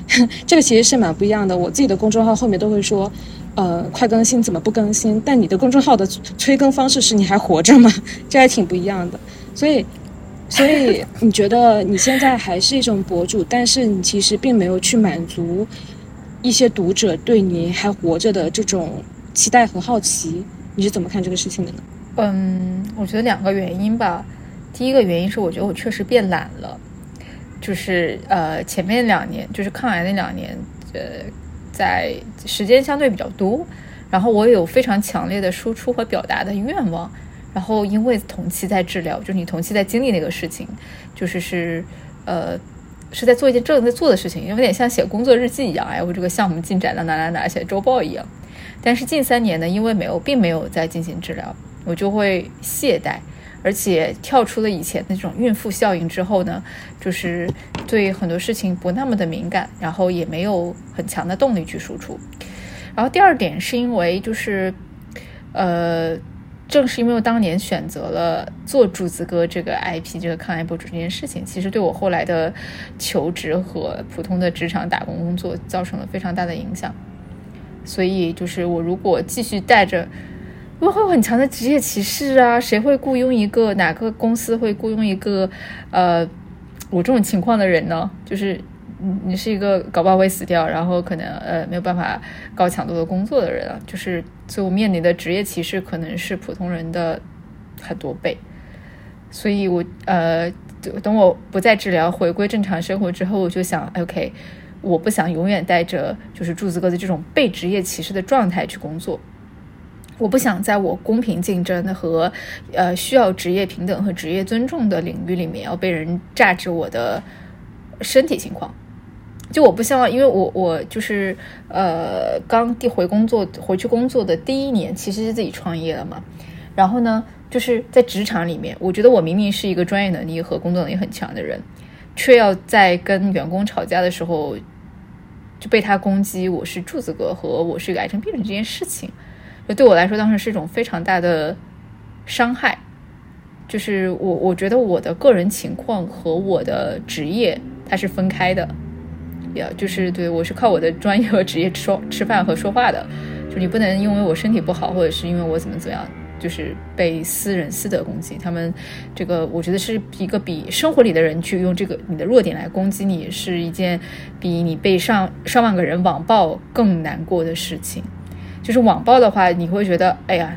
这个其实是蛮不一样的。我自己的公众号后面都会说，呃，快更新，怎么不更新？但你的公众号的催更方式是你还活着吗？这还挺不一样的。所以，所以你觉得你现在还是一种博主，但是你其实并没有去满足一些读者对你还活着的这种期待和好奇。你是怎么看这个事情的呢？嗯，我觉得两个原因吧。第一个原因是我觉得我确实变懒了。就是呃，前面两年就是抗癌那两年，呃，在时间相对比较多，然后我有非常强烈的输出和表达的愿望，然后因为同期在治疗，就是你同期在经历那个事情，就是是呃是在做一件正在做的事情，有点像写工作日记一样，哎，我这个项目进展到哪哪哪，写周报一样。但是近三年呢，因为没有并没有在进行治疗，我就会懈怠，而且跳出了以前那种孕妇效应之后呢，就是对很多事情不那么的敏感，然后也没有很强的动力去输出。然后第二点是因为就是，呃。正是因为我当年选择了做柱子哥这个 IP 这个抗癌博主这件事情，其实对我后来的求职和普通的职场打工工作造成了非常大的影响。所以，就是我如果继续带着，我会有很强的职业歧视啊！谁会雇佣一个哪个公司会雇佣一个呃我这种情况的人呢？就是。你你是一个搞不好会死掉，然后可能呃没有办法高强度的工作的人啊，就是所以我面临的职业歧视可能是普通人的很多倍，所以我呃等我不再治疗，回归正常生活之后，我就想，OK，我不想永远带着就是柱子哥的这种被职业歧视的状态去工作，我不想在我公平竞争和呃需要职业平等和职业尊重的领域里面要被人榨制我的身体情况。就我不希望，因为我我就是呃刚第回工作回去工作的第一年，其实是自己创业了嘛。然后呢，就是在职场里面，我觉得我明明是一个专业能力和工作能力很强的人，却要在跟员工吵架的时候就被他攻击我是柱子哥和我是一个癌症病人这件事情，就对我来说当时是一种非常大的伤害。就是我我觉得我的个人情况和我的职业它是分开的。呀，就是对我是靠我的专业和职业说吃饭和说话的，就你不能因为我身体不好，或者是因为我怎么怎么样，就是被私人私德攻击。他们这个我觉得是一个比生活里的人去用这个你的弱点来攻击你，是一件比你被上上万个人网暴更难过的事情。就是网暴的话，你会觉得哎呀。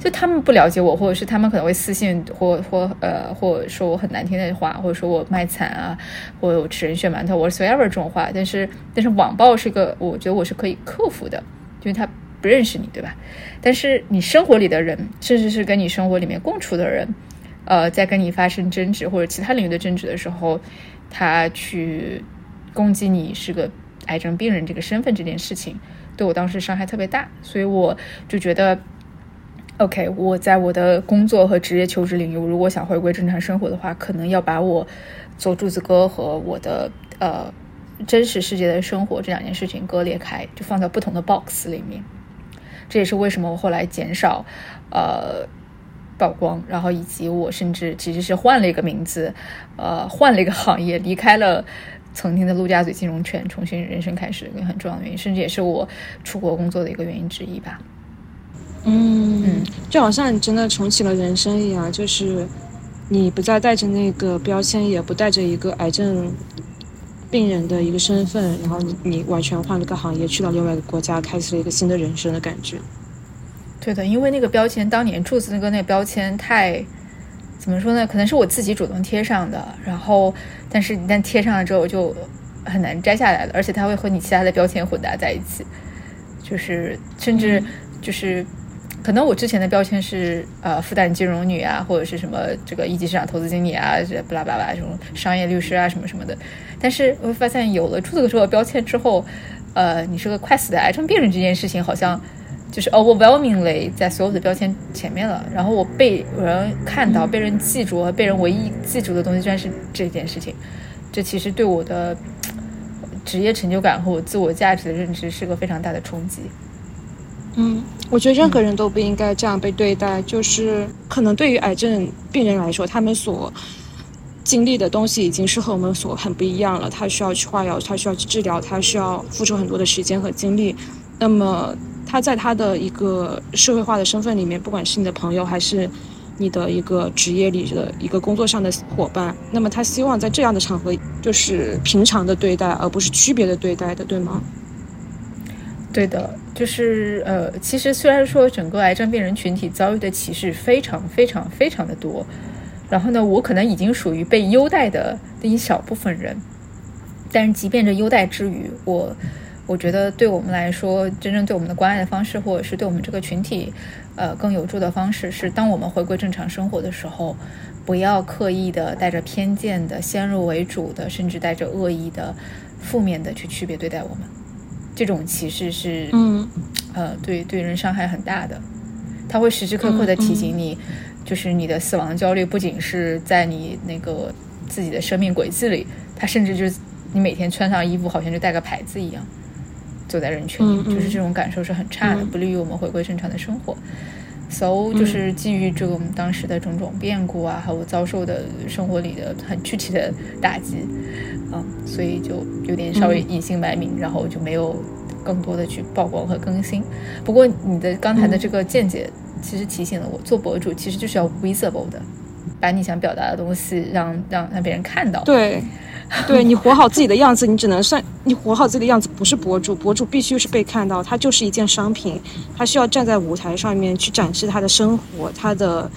就他们不了解我，或者是他们可能会私信或或呃，或说我很难听的话，或者说我卖惨啊，或者我吃人血馒头，whatever 这种话。但是但是网暴是个，我觉得我是可以克服的，因为他不认识你，对吧？但是你生活里的人，甚至是跟你生活里面共处的人，呃，在跟你发生争执或者其他领域的争执的时候，他去攻击你是个癌症病人这个身份这件事情，对我当时伤害特别大，所以我就觉得。OK，我在我的工作和职业求职领域，如果想回归正常生活的话，可能要把我做柱子哥和我的呃真实世界的生活这两件事情割裂开，就放在不同的 box 里面。这也是为什么我后来减少呃曝光，然后以及我甚至其实是换了一个名字，呃换了一个行业，离开了曾经的陆家嘴金融圈，重新人生开始，一个很重要的原因，甚至也是我出国工作的一个原因之一吧。嗯，就好像你真的重启了人生一样，就是你不再带着那个标签，也不带着一个癌症病人的一个身份，然后你你完全换了个行业，去到另外一个国家，开始了一个新的人生的感觉。对的，因为那个标签当年柱子那个那个标签太怎么说呢？可能是我自己主动贴上的，然后但是一旦贴上了之后就很难摘下来了，而且它会和你其他的标签混搭在一起，就是甚至就是。可能我之前的标签是呃复旦金融女啊，或者是什么这个一级市场投资经理啊，这巴拉巴拉这种商业律师啊什么什么的。但是我会发现有了这个这个标签之后，呃，你是个快死的癌症病人这件事情，好像就是 overwhelmingly 在所有的标签前面了。然后我被人看到、被人记住、被人唯一记住的东西，居然是这件事情。这其实对我的职业成就感和我自我价值的认知是个非常大的冲击。嗯，我觉得任何人都不应该这样被对待。就是可能对于癌症病人来说，他们所经历的东西已经是和我们所很不一样了。他需要去化疗，他需要去治疗，他需要付出很多的时间和精力。那么他在他的一个社会化的身份里面，不管是你的朋友，还是你的一个职业里的一个工作上的伙伴，那么他希望在这样的场合就是平常的对待，而不是区别的对待的，对吗？对的。就是呃，其实虽然说整个癌症病人群体遭遇的歧视非常非常非常的多，然后呢，我可能已经属于被优待的那一小部分人，但是即便这优待之余，我我觉得对我们来说，真正对我们的关爱的方式，或者是对我们这个群体呃更有助的方式，是当我们回归正常生活的时候，不要刻意的带着偏见的、先入为主的，甚至带着恶意的、负面的去区别对待我们。这种歧视是，嗯，呃，对对人伤害很大的。他会时时刻刻的提醒你，就是你的死亡焦虑不仅是在你那个自己的生命轨迹里，他甚至就是你每天穿上衣服好像就带个牌子一样，走在人群里，就是这种感受是很差的，不利于我们回归正常的生活。So 就是基于这种当时的种种变故啊，还有遭受的生活里的很具体的打击，嗯，所以就有点稍微隐姓埋名，然后就没有更多的去曝光和更新。不过你的刚才的这个见解，其实提醒了我，做博主其实就是要 visible 的，把你想表达的东西让让让别人看到。对。对你活好自己的样子，你只能算你活好自己的样子，不是博主。博主必须是被看到，他就是一件商品，他需要站在舞台上面去展示他的生活、他的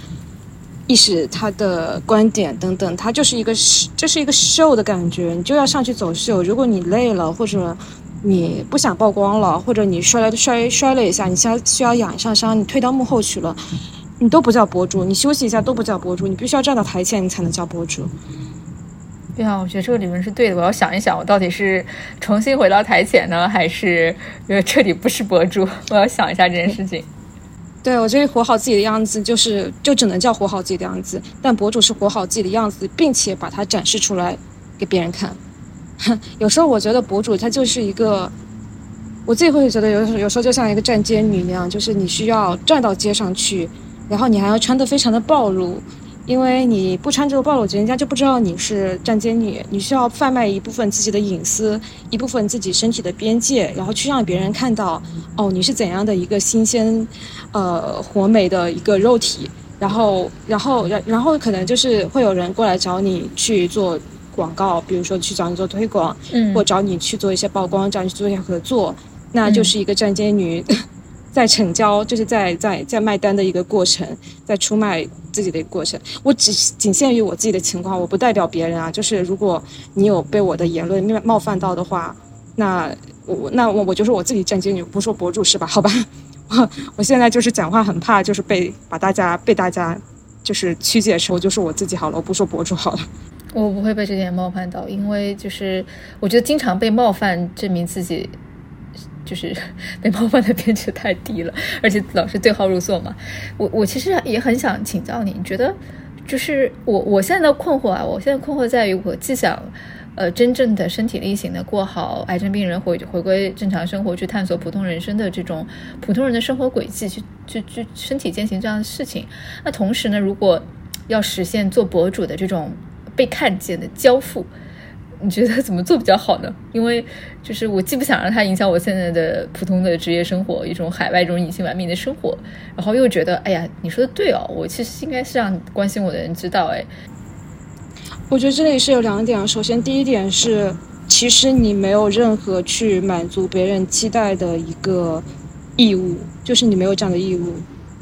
意识、他的观点等等。他就是一个，这是一个 show 的感觉，你就要上去走秀。如果你累了，或者你不想曝光了，或者你摔了摔摔了一下，你需要需要养一下伤，你退到幕后去了，你都不叫博主。你休息一下都不叫博主，你必须要站到台前，你才能叫博主。对啊，我觉得这个理论是对的。我要想一想，我到底是重新回到台前呢，还是呃彻底不是博主？我要想一下这件事情。对，我觉得活好自己的样子，就是就只能叫活好自己的样子。但博主是活好自己的样子，并且把它展示出来给别人看。有时候我觉得博主他就是一个，我自己会觉得有时候有时候就像一个站街女那样，就是你需要站到街上去，然后你还要穿得非常的暴露。因为你不穿这个暴露，人家就不知道你是站街女。你需要贩卖一部分自己的隐私，一部分自己身体的边界，然后去让别人看到，哦，你是怎样的一个新鲜，呃，活美的一个肉体。然后，然后，然然后可能就是会有人过来找你去做广告，比如说去找你做推广，嗯，或找你去做一些曝光，找你去做一些合作，那就是一个站街女。在成交，就是在在在卖单的一个过程，在出卖自己的一个过程。我只仅限于我自己的情况，我不代表别人啊。就是如果你有被我的言论冒犯到的话，那我那我我就是我自己站街女，不说博主是吧？好吧，我我现在就是讲话很怕，就是被把大家被大家就是曲解成我就是我自己好了，我不说博主好了。我不会被这点冒犯到，因为就是我觉得经常被冒犯，证明自己。就是 被冒犯的边界太低了，而且老是对号入座嘛。我我其实也很想请教你，你觉得就是我我现在的困惑啊，我现在困惑在于我既想呃真正的身体力行的过好癌症病人回回归正常生活，去探索普通人生的这种普通人的生活轨迹，去去去身体践行这样的事情。那同时呢，如果要实现做博主的这种被看见的交付。你觉得怎么做比较好呢？因为就是我既不想让它影响我现在的普通的职业生活，一种海外这种隐姓埋名的生活，然后又觉得，哎呀，你说的对哦，我其实应该是让关心我的人知道。哎，我觉得这里是有两点。首先，第一点是，其实你没有任何去满足别人期待的一个义务，就是你没有这样的义务。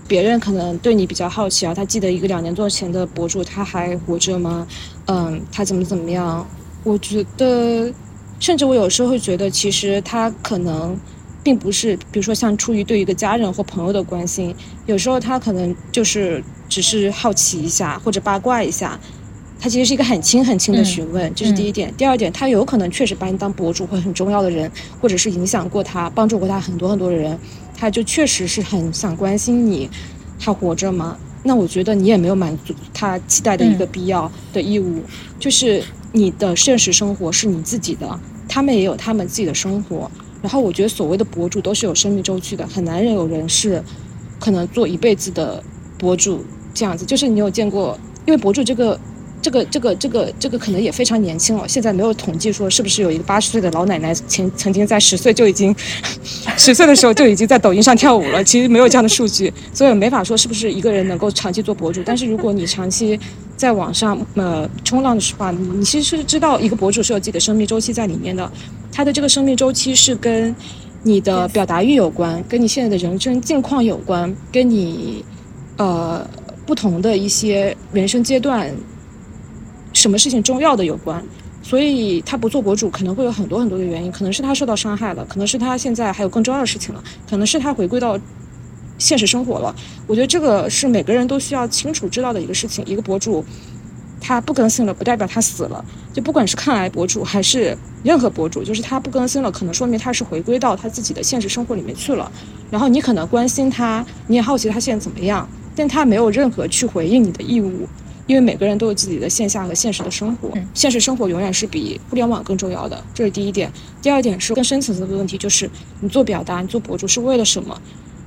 别人可能对你比较好奇啊，他记得一个两年多前的博主，他还活着吗？嗯，他怎么怎么样？我觉得，甚至我有时候会觉得，其实他可能并不是，比如说像出于对一个家人或朋友的关心，有时候他可能就是只是好奇一下或者八卦一下，他其实是一个很轻很轻的询问，这是第一点。第二点，他有可能确实把你当博主或很重要的人，或者是影响过他、帮助过他很多很多的人，他就确实是很想关心你，他活着吗？那我觉得你也没有满足他期待的一个必要的义务，就是。你的现实生活是你自己的，他们也有他们自己的生活。然后我觉得所谓的博主都是有生命周期的，很难有人是可能做一辈子的博主这样子。就是你有见过，因为博主这个。这个这个这个这个可能也非常年轻了，现在没有统计说是不是有一个八十岁的老奶奶前曾经在十岁就已经，十岁的时候就已经在抖音上跳舞了。其实没有这样的数据，所以没法说是不是一个人能够长期做博主。但是如果你长期在网上呃冲浪的话，你你其实是知道一个博主是有自己的生命周期在里面的，他的这个生命周期是跟你的表达欲有关，跟你现在的人生境况有关，跟你呃不同的一些人生阶段。什么事情重要的有关，所以他不做博主可能会有很多很多的原因，可能是他受到伤害了，可能是他现在还有更重要的事情了，可能是他回归到现实生活了。我觉得这个是每个人都需要清楚知道的一个事情。一个博主，他不更新了，不代表他死了。就不管是抗癌博主还是任何博主，就是他不更新了，可能说明他是回归到他自己的现实生活里面去了。然后你可能关心他，你也好奇他现在怎么样，但他没有任何去回应你的义务，因为每个人都有自己的线下和现实的生活，现实生活永远是比互联网更重要的。这是第一点。第二点是更深层次的问题，就是你做表达，你做博主是为了什么？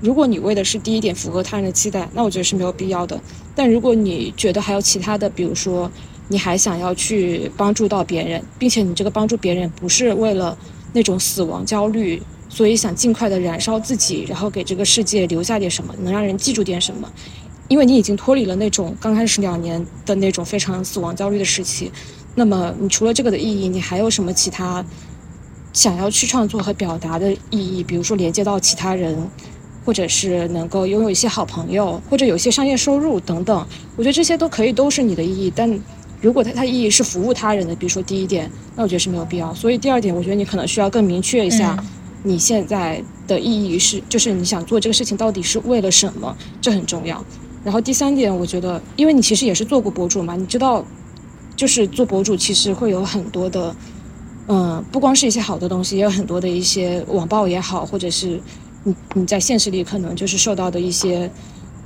如果你为的是第一点符合他人的期待，那我觉得是没有必要的。但如果你觉得还有其他的，比如说你还想要去帮助到别人，并且你这个帮助别人不是为了那种死亡焦虑，所以想尽快的燃烧自己，然后给这个世界留下点什么，能让人记住点什么，因为你已经脱离了那种刚开始两年的那种非常死亡焦虑的时期，那么你除了这个的意义，你还有什么其他想要去创作和表达的意义？比如说连接到其他人。或者是能够拥有一些好朋友，或者有一些商业收入等等，我觉得这些都可以，都是你的意义。但如果它它意义是服务他人的，比如说第一点，那我觉得是没有必要。所以第二点，我觉得你可能需要更明确一下，你现在的意义是，就是你想做这个事情到底是为了什么，这很重要。然后第三点，我觉得，因为你其实也是做过博主嘛，你知道，就是做博主其实会有很多的，嗯，不光是一些好的东西，也有很多的一些网暴也好，或者是。你你在现实里可能就是受到的一些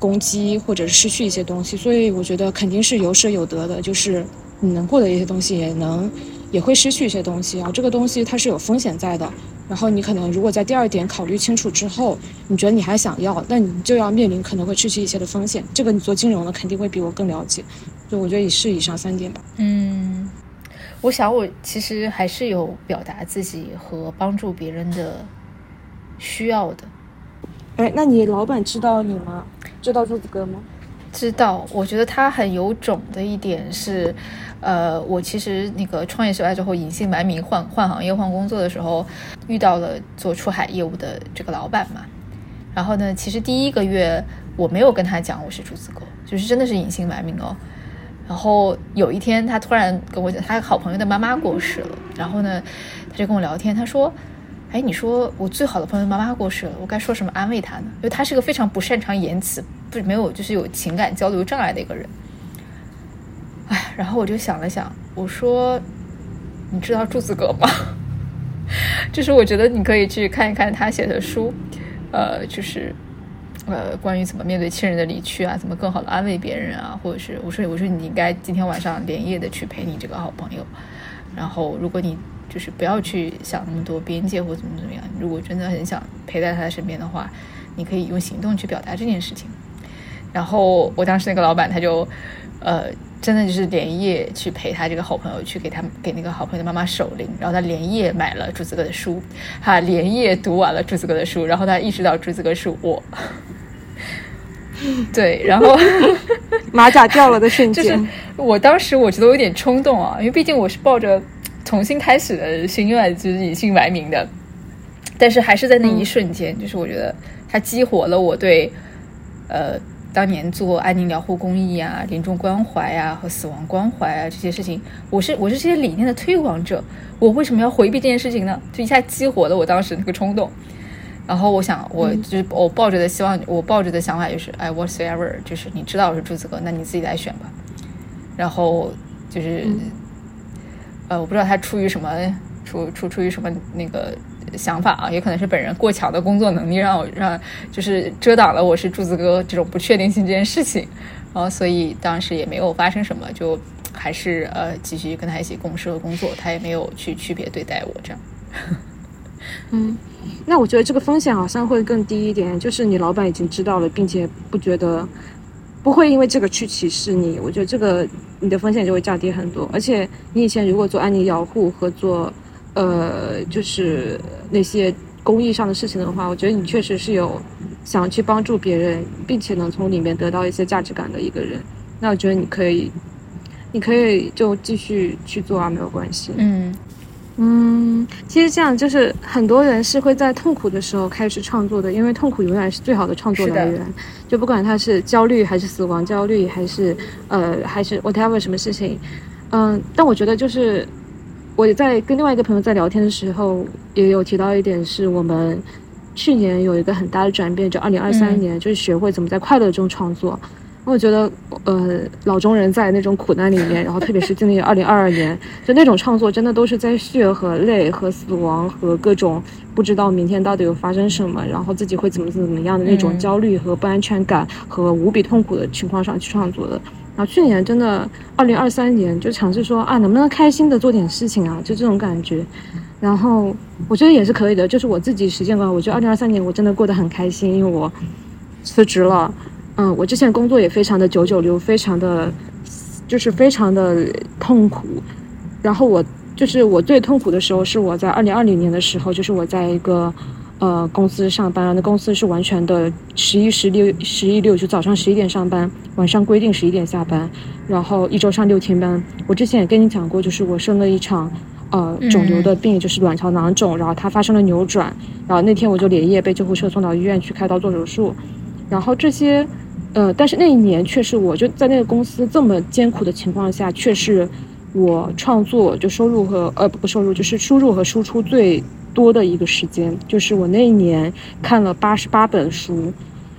攻击，或者是失去一些东西，所以我觉得肯定是有舍有得的，就是你能获得一些东西，也能也会失去一些东西啊。这个东西它是有风险在的。然后你可能如果在第二点考虑清楚之后，你觉得你还想要，那你就要面临可能会失去一些的风险。这个你做金融的肯定会比我更了解。就我觉得也是以上三点吧。嗯，我想我其实还是有表达自己和帮助别人的。需要的，哎，那你老板知道你吗？知道柱子哥吗？知道。我觉得他很有种的一点是，呃，我其实那个创业失败之后隐姓埋名换换行业换工作的时候，遇到了做出海业务的这个老板嘛。然后呢，其实第一个月我没有跟他讲我是朱子哥，就是真的是隐姓埋名哦。然后有一天他突然跟我讲，他好朋友的妈妈过世了。然后呢，他就跟我聊天，他说。哎，你说我最好的朋友妈妈过世了，我该说什么安慰他呢？因为他是个非常不擅长言辞，不没有就是有情感交流障碍的一个人。然后我就想了想，我说，你知道柱子哥吗？就是我觉得你可以去看一看他写的书，呃，就是呃关于怎么面对亲人的离去啊，怎么更好的安慰别人啊，或者是我说我说你应该今天晚上连夜的去陪你这个好朋友，然后如果你。就是不要去想那么多边界或怎么怎么样。如果真的很想陪在他身边的话，你可以用行动去表达这件事情。然后我当时那个老板他就，呃，真的就是连夜去陪他这个好朋友去给他给那个好朋友的妈妈守灵。然后他连夜买了朱子哥的书，他连夜读完了朱子哥的书。然后他意识到朱子哥是我，对，然后 马甲掉了的瞬间，就是我当时我觉得有点冲动啊，因为毕竟我是抱着。重新开始的心愿就是隐姓埋名的，但是还是在那一瞬间，就是我觉得他激活了我对呃当年做安宁疗护公益啊、临终关怀啊和死亡关怀啊这些事情，我是我是这些理念的推广者，我为什么要回避这件事情呢？就一下激活了我当时那个冲动。然后我想，我就是我抱着的希望，我抱着的想法就是，哎，whatever，就是你知道我是朱子哥，那你自己来选吧。然后就是。呃，我不知道他出于什么出出出于什么那个想法啊，也可能是本人过强的工作能力让我让就是遮挡了我是柱子哥这种不确定性这件事情，然后所以当时也没有发生什么，就还是呃继续跟他一起共事和工作，他也没有去区别对待我这样。嗯，那我觉得这个风险好像会更低一点，就是你老板已经知道了，并且不觉得。不会因为这个去歧视你，我觉得这个你的风险就会降低很多。而且你以前如果做安妮养护和做，呃，就是那些公益上的事情的话，我觉得你确实是有想去帮助别人，并且能从里面得到一些价值感的一个人。那我觉得你可以，你可以就继续去做啊，没有关系。嗯。嗯，其实这样就是很多人是会在痛苦的时候开始创作的，因为痛苦永远是最好的创作来源。就不管他是焦虑还是死亡焦虑，还是呃还是 whatever 什么事情，嗯，但我觉得就是我在跟另外一个朋友在聊天的时候，也有提到一点，是我们去年有一个很大的转变，就二零二三年就是学会怎么在快乐中创作。我觉得，呃，老中人在那种苦难里面，然后特别是经历二零二二年，就那种创作，真的都是在血和泪和死亡和各种不知道明天到底有发生什么，然后自己会怎么怎么样的那种焦虑和不安全感和无比痛苦的情况上去创作的。然后去年真的二零二三年就尝试说啊，能不能开心的做点事情啊，就这种感觉。然后我觉得也是可以的，就是我自己实践过，我觉得二零二三年我真的过得很开心，因为我辞职了。嗯，我之前工作也非常的九九六，非常的，就是非常的痛苦。然后我就是我最痛苦的时候是我在二零二零年的时候，就是我在一个呃公司上班，那公司是完全的十一十六十一六，就早上十一点上班，晚上规定十一点下班，然后一周上六天班。我之前也跟你讲过，就是我生了一场呃肿瘤的病，就是卵巢囊肿，然后它发生了扭转，然后那天我就连夜被救护车送到医院去开刀做手术，然后这些。呃，但是那一年确实，我就在那个公司这么艰苦的情况下，却是我创作就收入和呃不不收入就是输入和输出最多的一个时间。就是我那一年看了八十八本书，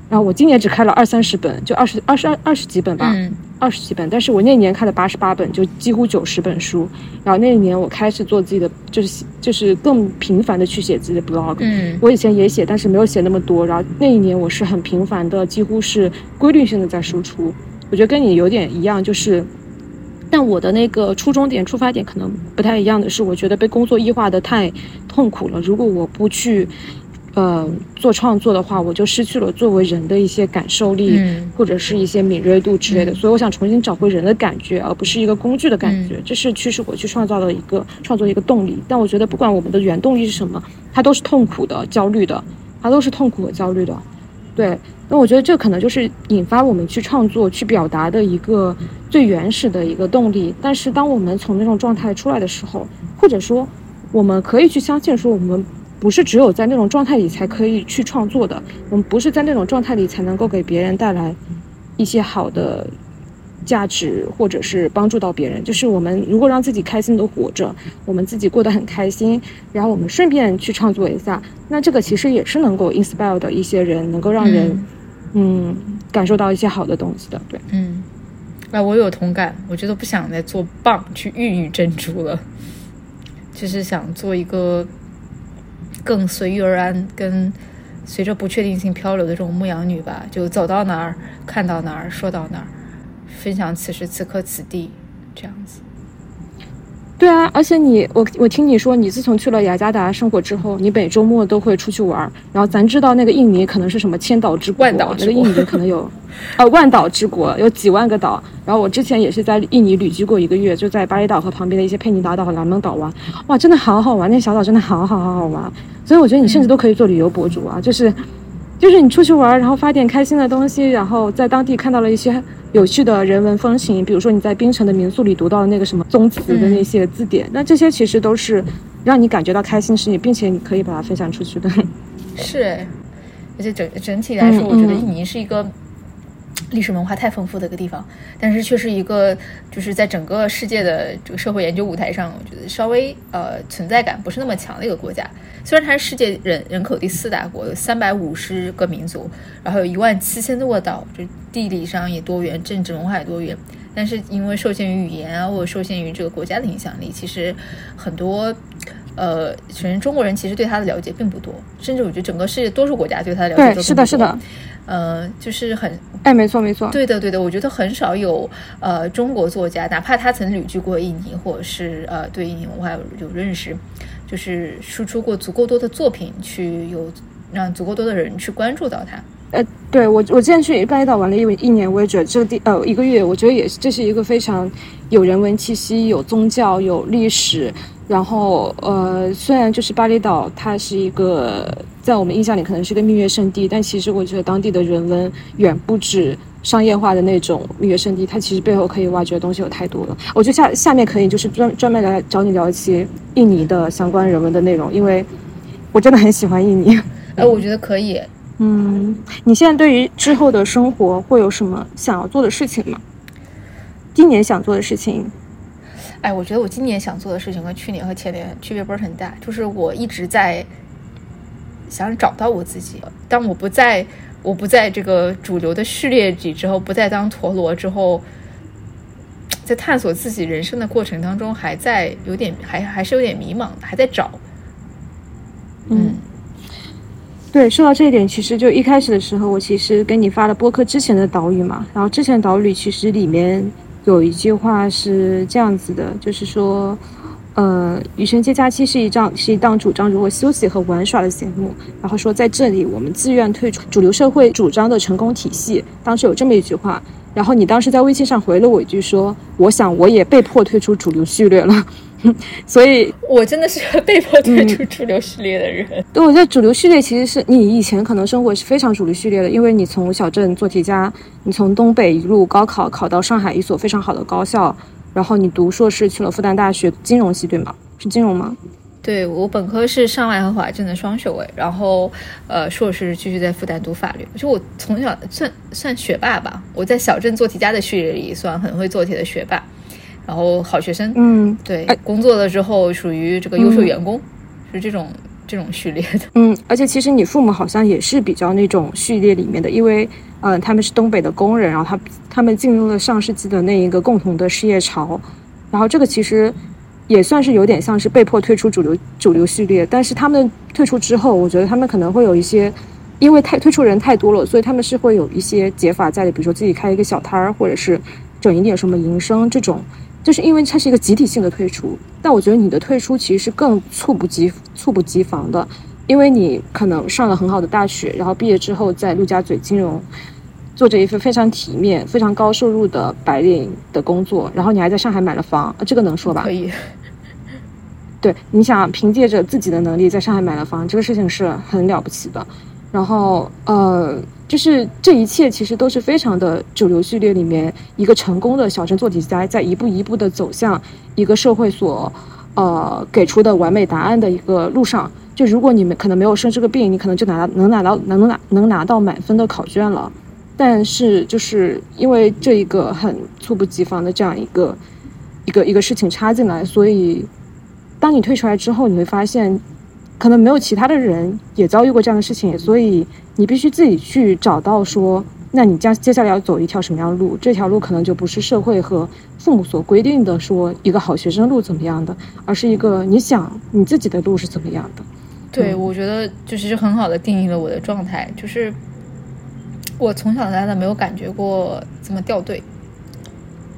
然后我今年只开了二三十本，就二十二十二二十几本吧。二十几本，但是我那年看了八十八本，就几乎九十本书。然后那一年我开始做自己的，就是就是更频繁的去写自己的 blog。嗯，我以前也写，但是没有写那么多。然后那一年我是很频繁的，几乎是规律性的在输出。我觉得跟你有点一样，就是，但我的那个初衷点、出发点可能不太一样的是，我觉得被工作异化的太痛苦了。如果我不去。呃，做创作的话，我就失去了作为人的一些感受力，或者是一些敏锐度之类的。所以我想重新找回人的感觉，而不是一个工具的感觉。这是驱使我去创造的一个创作一个动力。但我觉得，不管我们的原动力是什么，它都是痛苦的、焦虑的，它都是痛苦和焦虑的。对，那我觉得这可能就是引发我们去创作、去表达的一个最原始的一个动力。但是，当我们从那种状态出来的时候，或者说，我们可以去相信说我们。不是只有在那种状态里才可以去创作的，我们不是在那种状态里才能够给别人带来一些好的价值，或者是帮助到别人。就是我们如果让自己开心的活着，我们自己过得很开心，然后我们顺便去创作一下，那这个其实也是能够 inspire 的一些人，能够让人嗯感受到一些好的东西的。对，嗯，那，我有同感，我觉得不想再做棒去孕育珍珠了，就是想做一个。更随遇而安，跟随着不确定性漂流的这种牧羊女吧，就走到哪儿看到哪儿说到哪儿，分享此时此刻此地这样子。对啊，而且你我我听你说，你自从去了雅加达生活之后，你每周末都会出去玩。然后咱知道那个印尼可能是什么千岛之国，万岛那个印尼可能有，呃，万岛之国有几万个岛。然后我之前也是在印尼旅居过一个月，就在巴厘岛和旁边的一些佩尼达岛和蓝蒙岛玩。哇，真的好好玩，那小岛真的好好好好玩。所以我觉得你甚至都可以做旅游博主啊，就是。就是你出去玩，然后发点开心的东西，然后在当地看到了一些有趣的人文风情，比如说你在槟城的民宿里读到的那个什么宗祠的那些字典，那这些其实都是让你感觉到开心的事情，并且你可以把它分享出去的。是，而且整整体来说，我觉得印尼是一个。历史文化太丰富的一个地方，但是却是一个就是在整个世界的这个社会研究舞台上，我觉得稍微呃存在感不是那么强的一个国家。虽然它是世界人人口第四大国，有三百五十个民族，然后有一万七千多个岛，就地理上也多元，政治文化也多元。但是因为受限于语言啊，或者受限于这个国家的影响力，其实很多呃，首先中国人其实对他的了解并不多，甚至我觉得整个世界多数国家对他的了解都不多。是的，是的。呃，就是很，哎，没错没错，对的对的，我觉得很少有呃中国作家，哪怕他曾旅居过印尼，或者是呃对印尼文化有有认识，就是输出过足够多的作品，去有让足够多的人去关注到他。呃，对我我之前去巴厘岛玩了一一年，我也觉得这个地呃一个月，我觉得也是这是一个非常有人文气息、有宗教、有历史。然后，呃，虽然就是巴厘岛，它是一个在我们印象里可能是个蜜月圣地，但其实我觉得当地的人文远不止商业化的那种蜜月圣地，它其实背后可以挖掘的东西有太多了。我觉得下下面可以就是专专门来找你聊一期印尼的相关人文的内容，因为我真的很喜欢印尼。哎，我觉得可以。嗯，你现在对于之后的生活会有什么想要做的事情吗？今年想做的事情？哎，我觉得我今年想做的事情和去年和前年区别不是很大，就是我一直在想找到我自己。当我不在我不在这个主流的序列里之后，不再当陀螺之后，在探索自己人生的过程当中，还在有点还还是有点迷茫，还在找。嗯，对，说到这一点，其实就一开始的时候，我其实跟你发了播客之前的岛屿嘛，然后之前岛屿其实里面有一句话是这样子的，就是说。呃，《羽生节假期》是一档是一档主张如何休息和玩耍的节目。然后说在这里，我们自愿退出主流社会主张的成功体系。当时有这么一句话，然后你当时在微信上回了我一句说：“我想我也被迫退出主流序列了。” 所以，我真的是被迫退出主流序列的人。对，我觉得主流序列其实是你以前可能生活是非常主流序列的，因为你从小镇做题家，你从东北一路高考考到上海一所非常好的高校。然后你读硕士去了复旦大学金融系，对吗？是金融吗？对我本科是上外和华政的双学位，然后呃硕士继续在复旦读法律。就我从小算算学霸吧，我在小镇做题家的序列里算很会做题的学霸，然后好学生。嗯，对，工作了之后属于这个优秀员工，是这种。这种序列的，嗯，而且其实你父母好像也是比较那种序列里面的，因为，嗯，他们是东北的工人，然后他他们进入了上世纪的那一个共同的事业潮，然后这个其实也算是有点像是被迫退出主流主流序列，但是他们退出之后，我觉得他们可能会有一些，因为太退出人太多了，所以他们是会有一些解法在的，比如说自己开一个小摊儿，或者是整一点什么营生这种。就是因为它是一个集体性的退出，但我觉得你的退出其实是更猝不及猝不及防的，因为你可能上了很好的大学，然后毕业之后在陆家嘴金融做着一份非常体面、非常高收入的白领的工作，然后你还在上海买了房，这个能说吧？可以。对，你想凭借着自己的能力在上海买了房，这个事情是很了不起的。然后，呃。就是这一切其实都是非常的主流序列里面一个成功的小镇做题家，在一步一步的走向一个社会所，呃给出的完美答案的一个路上。就如果你们可能没有生这个病，你可能就拿到能拿到能拿能拿到满分的考卷了。但是就是因为这一个很猝不及防的这样一个一个一个事情插进来，所以当你退出来之后，你会发现。可能没有其他的人也遭遇过这样的事情，所以你必须自己去找到说，那你将接下来要走一条什么样的路？这条路可能就不是社会和父母所规定的说一个好学生路怎么样的，而是一个你想你自己的路是怎么样的。对，我觉得就是很好的定义了我的状态，就是我从小到大没有感觉过怎么掉队。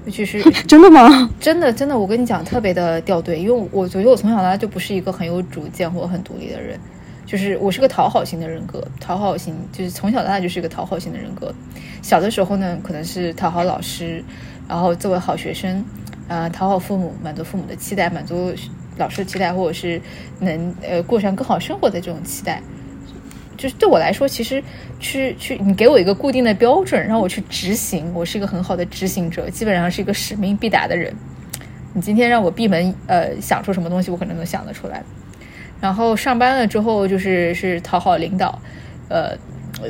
尤其是 真的吗？真的真的，我跟你讲，特别的掉队，因为我觉得我从小到大就不是一个很有主见或很独立的人，就是我是个讨好型的人格，讨好型就是从小到大就是一个讨好型的人格。小的时候呢，可能是讨好老师，然后作为好学生，啊，讨好父母，满足父母的期待，满足老师的期待，或者是能呃过上更好生活的这种期待。就是对我来说，其实去去，你给我一个固定的标准，让我去执行，我是一个很好的执行者，基本上是一个使命必达的人。你今天让我闭门呃想出什么东西，我可能能想得出来。然后上班了之后，就是是讨好领导，呃，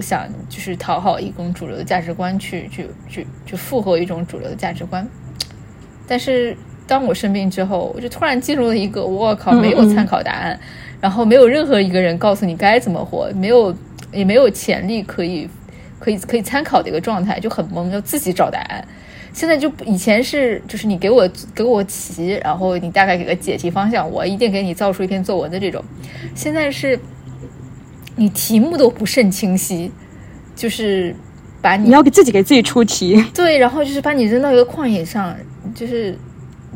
想就是讨好一种主流的价值观，去去去去附和一种主流的价值观。但是当我生病之后，我就突然进入了一个我靠，没有参考答案。然后没有任何一个人告诉你该怎么活，没有也没有潜力可以可以可以参考的一个状态，就很懵，要自己找答案。现在就以前是就是你给我给我题，然后你大概给个解题方向，我一定给你造出一篇作文的这种。现在是你题目都不甚清晰，就是把你你要给自己给自己出题，对，然后就是把你扔到一个旷野上，就是。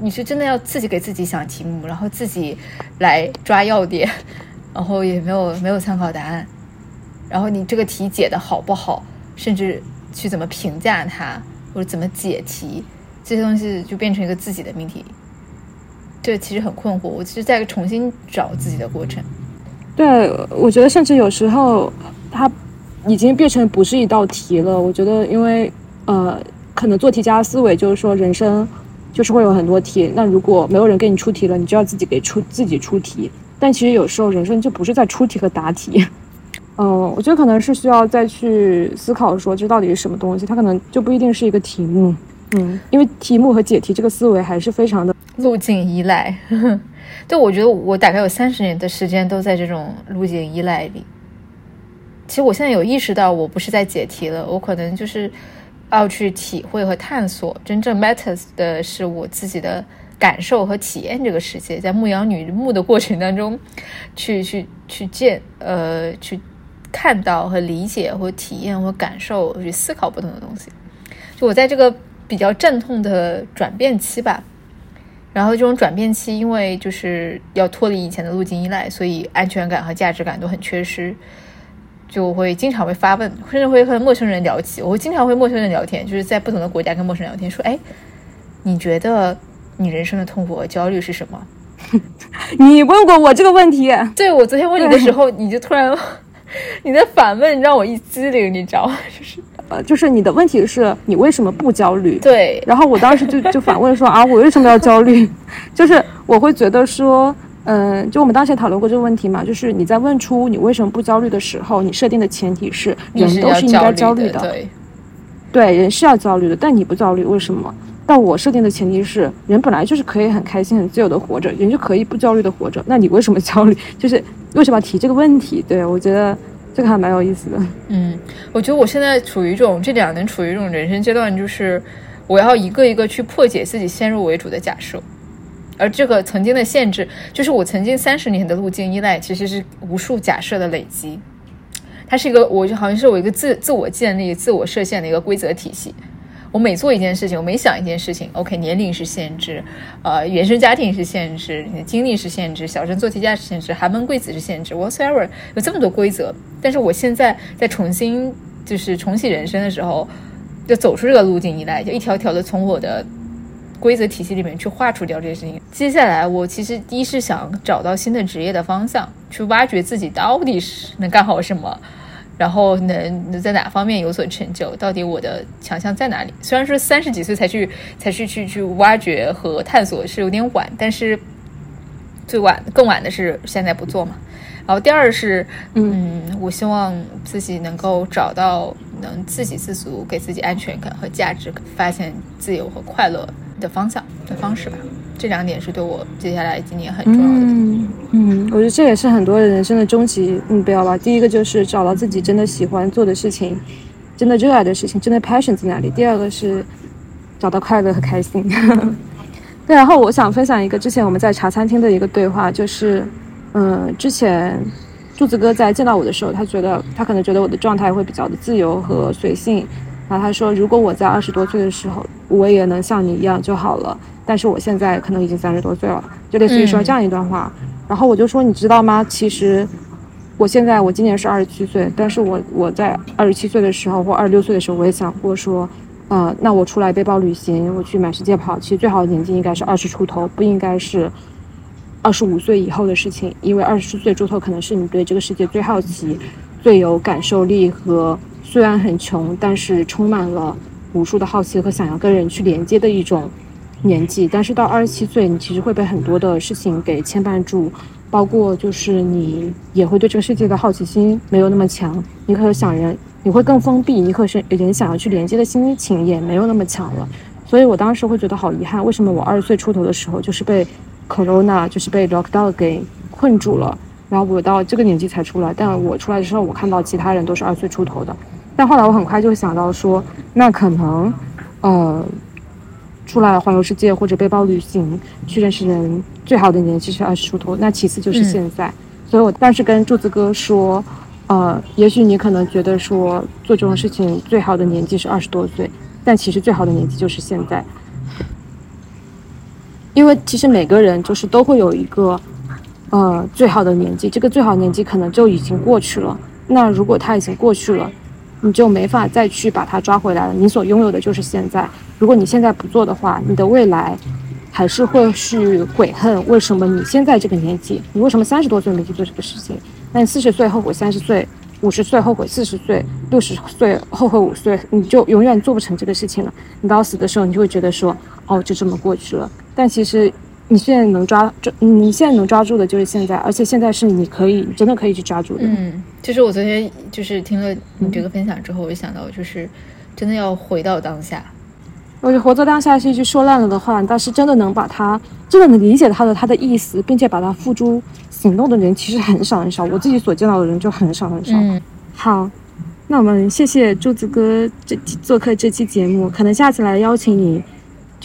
你是真的要自己给自己想题目，然后自己来抓要点，然后也没有没有参考答案，然后你这个题解的好不好，甚至去怎么评价它或者怎么解题，这些东西就变成一个自己的命题。这其实很困惑，我其实在重新找自己的过程。对，我觉得甚至有时候它已经变成不是一道题了。我觉得，因为呃，可能做题家思维就是说人生。就是会有很多题，那如果没有人给你出题了，你就要自己给出自己出题。但其实有时候人生就不是在出题和答题，嗯，我觉得可能是需要再去思考说这到底是什么东西，它可能就不一定是一个题目，嗯，因为题目和解题这个思维还是非常的路径依赖。对，我觉得我大概有三十年的时间都在这种路径依赖里。其实我现在有意识到，我不是在解题了，我可能就是要去体会和探索。真正 matters 的是我自己的感受和体验这个世界，在牧羊女牧的过程当中，去去去见呃去看到和理解或体验或感受去思考不同的东西。就我在这个比较阵痛的转变期吧，然后这种转变期，因为就是要脱离以前的路径依赖，所以安全感和价值感都很缺失。就会经常会发问，甚至会和陌生人聊起。我会经常会陌生人聊天，就是在不同的国家跟陌生人聊天，说：“哎，你觉得你人生的痛苦和焦虑是什么？” 你问过我这个问题？对，我昨天问你的时候，你就突然 你的反问让我一激灵，你知道吗？就是呃，就是你的问题是你为什么不焦虑？对，然后我当时就就反问说：“啊，我为什么要焦虑？”就是我会觉得说。嗯，就我们当时也讨论过这个问题嘛，就是你在问出你为什么不焦虑的时候，你设定的前提是人都是应该焦虑的，对，对，人是要焦虑的，但你不焦虑，为什么？但我设定的前提是人本来就是可以很开心、很自由的活着，人就可以不焦虑的活着，那你为什么焦虑？就是为什么要提这个问题？对我觉得这个还蛮有意思的。嗯，我觉得我现在处于一种这两年处于一种人生阶段，就是我要一个一个去破解自己先入为主的假设。而这个曾经的限制，就是我曾经三十年的路径依赖，其实是无数假设的累积。它是一个，我就好像是我一个自自我建立、自我设限的一个规则体系。我每做一件事情，我每想一件事情，OK，年龄是限制，呃，原生家庭是限制，经历是限制，小镇做题家是限制，寒门贵子是限制，whatever，有这么多规则。但是我现在在重新就是重启人生的时候，就走出这个路径依赖，就一条条的从我的。规则体系里面去划除掉这些事情。接下来，我其实第一是想找到新的职业的方向，去挖掘自己到底是能干好什么，然后能能在哪方面有所成就，到底我的强项在哪里。虽然说三十几岁才去才去去去挖掘和探索是有点晚，但是最晚更晚的是现在不做嘛。然后第二是，嗯，我希望自己能够找到能自给自足、给自己安全感和价值、发现自由和快乐。的方向的方式吧，这两点是对我接下来今年很重要的。嗯嗯，我觉得这也是很多人生的终极目标吧。第一个就是找到自己真的喜欢做的事情，真的热爱的事情，真的 passion 在哪里。第二个是找到快乐和开心。对，然后我想分享一个之前我们在茶餐厅的一个对话，就是嗯，之前柱子哥在见到我的时候，他觉得他可能觉得我的状态会比较的自由和随性。然后他说：“如果我在二十多岁的时候，我也能像你一样就好了。但是我现在可能已经三十多岁了，就类似于说这样一段话。然后我就说：你知道吗？其实我现在我今年是二十七岁，但是我我在二十七岁的时候或二十六岁的时候，我也想过说，呃，那我出来背包旅行，我去满世界跑，其实最好的年纪应该是二十出头，不应该是二十五岁以后的事情，因为二十岁出头可能是你对这个世界最好奇、最有感受力和。”虽然很穷，但是充满了无数的好奇和想要跟人去连接的一种年纪。但是到二十七岁，你其实会被很多的事情给牵绊住，包括就是你也会对这个世界的好奇心没有那么强，你和想人你会更封闭，你和人想要去连接的心情也没有那么强了。所以我当时会觉得好遗憾，为什么我二十岁出头的时候就是被 corona 就是被 lockdown 给困住了，然后我到这个年纪才出来。但我出来的时候，我看到其他人都是二十岁出头的。但后来我很快就想到说，那可能，呃，出来环游世界或者背包旅行去认识人最好的年纪是二十出头，那其次就是现在。所以我当时跟柱子哥说，呃，也许你可能觉得说做这种事情最好的年纪是二十多岁，但其实最好的年纪就是现在，因为其实每个人就是都会有一个，呃，最好的年纪，这个最好年纪可能就已经过去了。那如果他已经过去了，你就没法再去把它抓回来了。你所拥有的就是现在。如果你现在不做的话，你的未来还是会去悔恨。为什么你现在这个年纪，你为什么三十多岁没去做这个事情？那你四十岁后悔三十岁，五十岁后悔四十岁，六十岁后悔五岁，你就永远做不成这个事情了。你到死的时候，你就会觉得说，哦，就这么过去了。但其实。你现在能抓抓，你现在能抓住的就是现在，而且现在是你可以真的可以去抓住的。嗯，其实我昨天就是听了你这个分享之后，我就想到，就是真的要回到当下。我觉得活在当下是一句说烂了的话，但是真的能把它，真的能理解它的它的意思，并且把它付诸行动的人其实很少很少。我自己所见到的人就很少很少。嗯，好，那我们谢谢柱子哥这做客这期节目，可能下次来邀请你，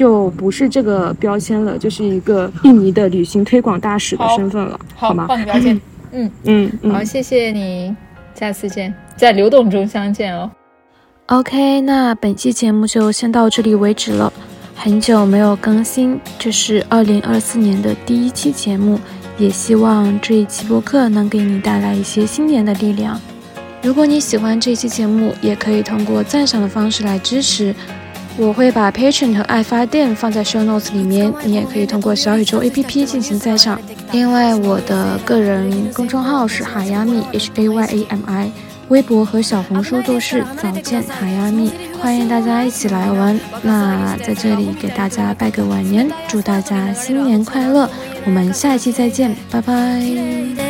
就不是这个标签了，就是一个印尼的旅行推广大使的身份了，好吗？换个标签，嗯嗯，好，谢谢你，下次见，在流动中相见哦。OK，那本期节目就先到这里为止了。很久没有更新，这是二零二四年的第一期节目，也希望这一期播客能给你带来一些新年的力量。如果你喜欢这期节目，也可以通过赞赏的方式来支持。我会把 Patreon 和爱发电放在 Show Notes 里面，你也可以通过小宇宙 APP 进行赞赏。另外，我的个人公众号是海亚米 H A Y A M I。微博和小红书都是早见海亚蜜，欢迎大家一起来玩。那在这里给大家拜个晚年，祝大家新年快乐！我们下一期再见，拜拜。